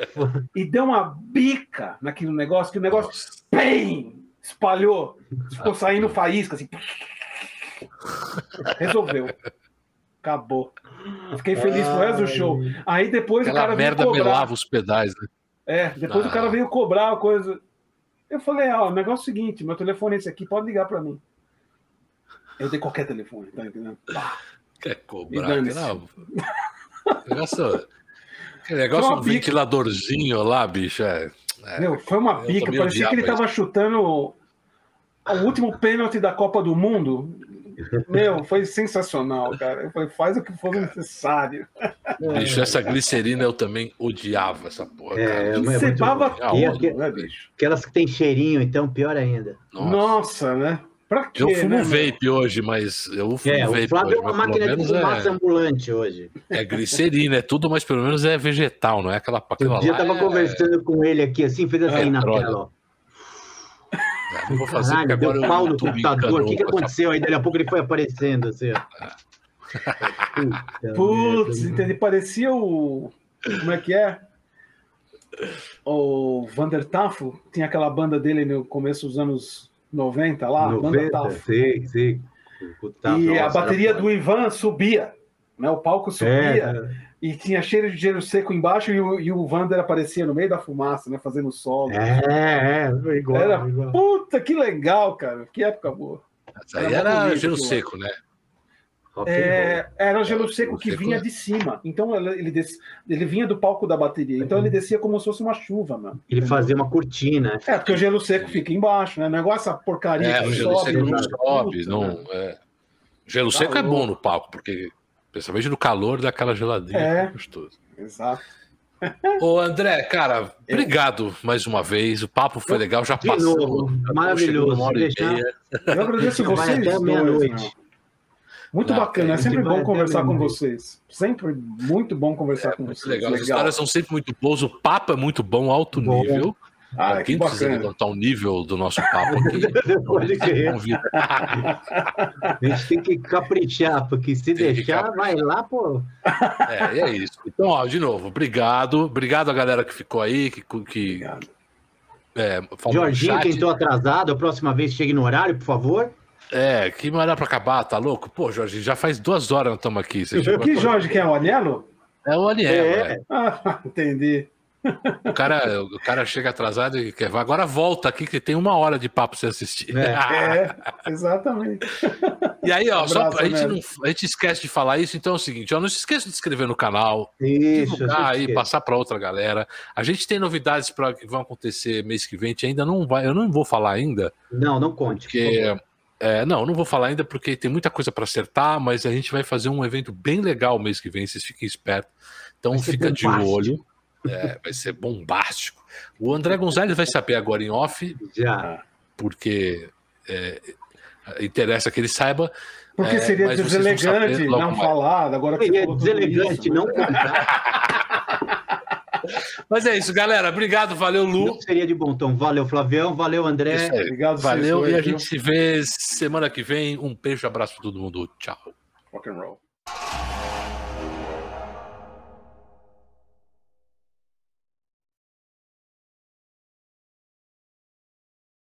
Speaker 3: e deu uma bica naquele negócio, que o negócio, bem, espalhou, ficou saindo faísca, assim. Resolveu. Acabou. Eu fiquei feliz com o resto do show. Aí depois
Speaker 1: Aquela
Speaker 3: o cara
Speaker 1: merda veio cobrar. melava os pedais, né?
Speaker 3: É, depois ah. o cara veio cobrar a coisa. Eu falei, ó, o negócio é o seguinte, meu telefone é esse aqui, pode ligar para mim. Eu dei qualquer telefone, tá entendendo?
Speaker 1: Quer cobrar? Não. Negócio, negócio um ventiladorzinho lá, bicho. É,
Speaker 3: é, Meu, foi uma pica. Parecia que ele tava chutando o último pênalti da Copa do Mundo. meu, foi sensacional, cara. Foi, faz o que for necessário.
Speaker 1: Bicho, essa glicerina eu também odiava essa porra.
Speaker 2: É,
Speaker 1: cara.
Speaker 3: Você baba
Speaker 2: tudo, né, bicho? Aquelas que tem cheirinho, então, pior ainda.
Speaker 3: Nossa, Nossa né?
Speaker 1: Pra quê, eu fumo né, vape hoje, mas eu fumo
Speaker 2: é,
Speaker 1: vape.
Speaker 2: O Flávio hoje, é uma máquina de fumaça é, ambulante hoje.
Speaker 1: É glicerina, é tudo, mas pelo menos é vegetal, não é aquela
Speaker 2: Um dia eu tava
Speaker 1: é...
Speaker 2: conversando com ele aqui assim, fez assim é, na droga. tela, ó.
Speaker 1: Não vou fazer
Speaker 2: Caralho,
Speaker 1: deu
Speaker 2: agora pau no computador. O que, que aconteceu aí? Daqui a pouco ele foi aparecendo assim, ó. (laughs)
Speaker 3: Putz, ele parecia o. Como é que é? O Vander Tafo tinha aquela banda dele no começo dos anos 90 lá,
Speaker 2: 90, sim, sim.
Speaker 3: E a bateria do Ivan subia, né? O palco subia é, e tinha cheiro de gelo seco embaixo e o, e o Vander aparecia no meio da fumaça, né? Fazendo solo.
Speaker 2: É, é, igual.
Speaker 3: Era,
Speaker 2: igual.
Speaker 3: puta, que legal, cara. Que época boa.
Speaker 1: Aí era, era gelo seco, né?
Speaker 3: É, era o gelo seco que vinha de cima. Então ele, des... ele vinha do palco da bateria. Então ele descia como se fosse uma chuva, mano.
Speaker 2: Ele fazia uma cortina.
Speaker 3: É, porque o gelo seco fica embaixo, né? Negócio essa porcaria.
Speaker 1: É, o gelo sobe, seco não sobe. Não, né? é. Gelo tá seco louco. é bom no palco, porque principalmente no calor daquela geladinha.
Speaker 3: É,
Speaker 1: gostoso.
Speaker 3: Exato. (laughs)
Speaker 1: Ô André, cara, obrigado mais uma vez. O papo foi legal, já
Speaker 2: de
Speaker 1: passou.
Speaker 2: Novo, maravilhoso.
Speaker 3: Eu agradeço vocês. Até meia-noite. Muito Não, bacana, é sempre bom conversar com vocês. Sempre muito bom conversar é, com vocês.
Speaker 1: Legal. legal. As histórias são sempre muito boas, o papo é muito bom, alto bom. nível.
Speaker 3: Ah, Quem
Speaker 1: precisa levantar o nível do nosso papo (laughs) aqui?
Speaker 2: Pode crer. A gente tem que caprichar, porque se tem deixar, vai lá, pô.
Speaker 1: É, é isso. Então, ó, de novo, obrigado. Obrigado a galera que ficou aí, que. que
Speaker 2: é, Jorginho, quem estou atrasado, a próxima vez chegue no horário, por favor.
Speaker 1: É, que hora pra acabar, tá louco? Pô, Jorge, já faz duas horas nós estamos aqui.
Speaker 3: Você que Jorge, que é o Anielo?
Speaker 1: É o Anielo, é.
Speaker 3: é. Ah, (laughs) entendi.
Speaker 1: O cara, o cara chega atrasado e quer. Agora volta aqui que tem uma hora de papo pra você assistir.
Speaker 3: É, (laughs) é exatamente.
Speaker 1: E aí, ó, um só, a, gente não, a gente esquece de falar isso, então é o seguinte: ó, não se esqueça de se inscrever no canal,
Speaker 2: isso,
Speaker 1: divulgar aí, passar para outra galera. A gente tem novidades para que vão acontecer mês que vem, a gente ainda não vai, eu não vou falar ainda.
Speaker 2: Não, não conte.
Speaker 1: Porque é, não, não vou falar ainda porque tem muita coisa para acertar, mas a gente vai fazer um evento bem legal mês que vem, vocês fiquem espertos. Então fica de olho. É, vai ser bombástico. O André Gonzalez vai saber agora em off,
Speaker 2: já,
Speaker 1: porque é, interessa que ele saiba.
Speaker 3: Porque é, seria deselegante não falar. Agora que
Speaker 2: seria deselegante isso, não contar. (laughs)
Speaker 1: Mas é isso, galera. Obrigado, valeu, Lu. Não
Speaker 2: seria de bom tom. Valeu, Flavião. Valeu, André.
Speaker 1: Obrigado, valeu. e a gente se vê semana que vem. Um beijo, abraço para todo mundo. Tchau.
Speaker 3: Rock and roll.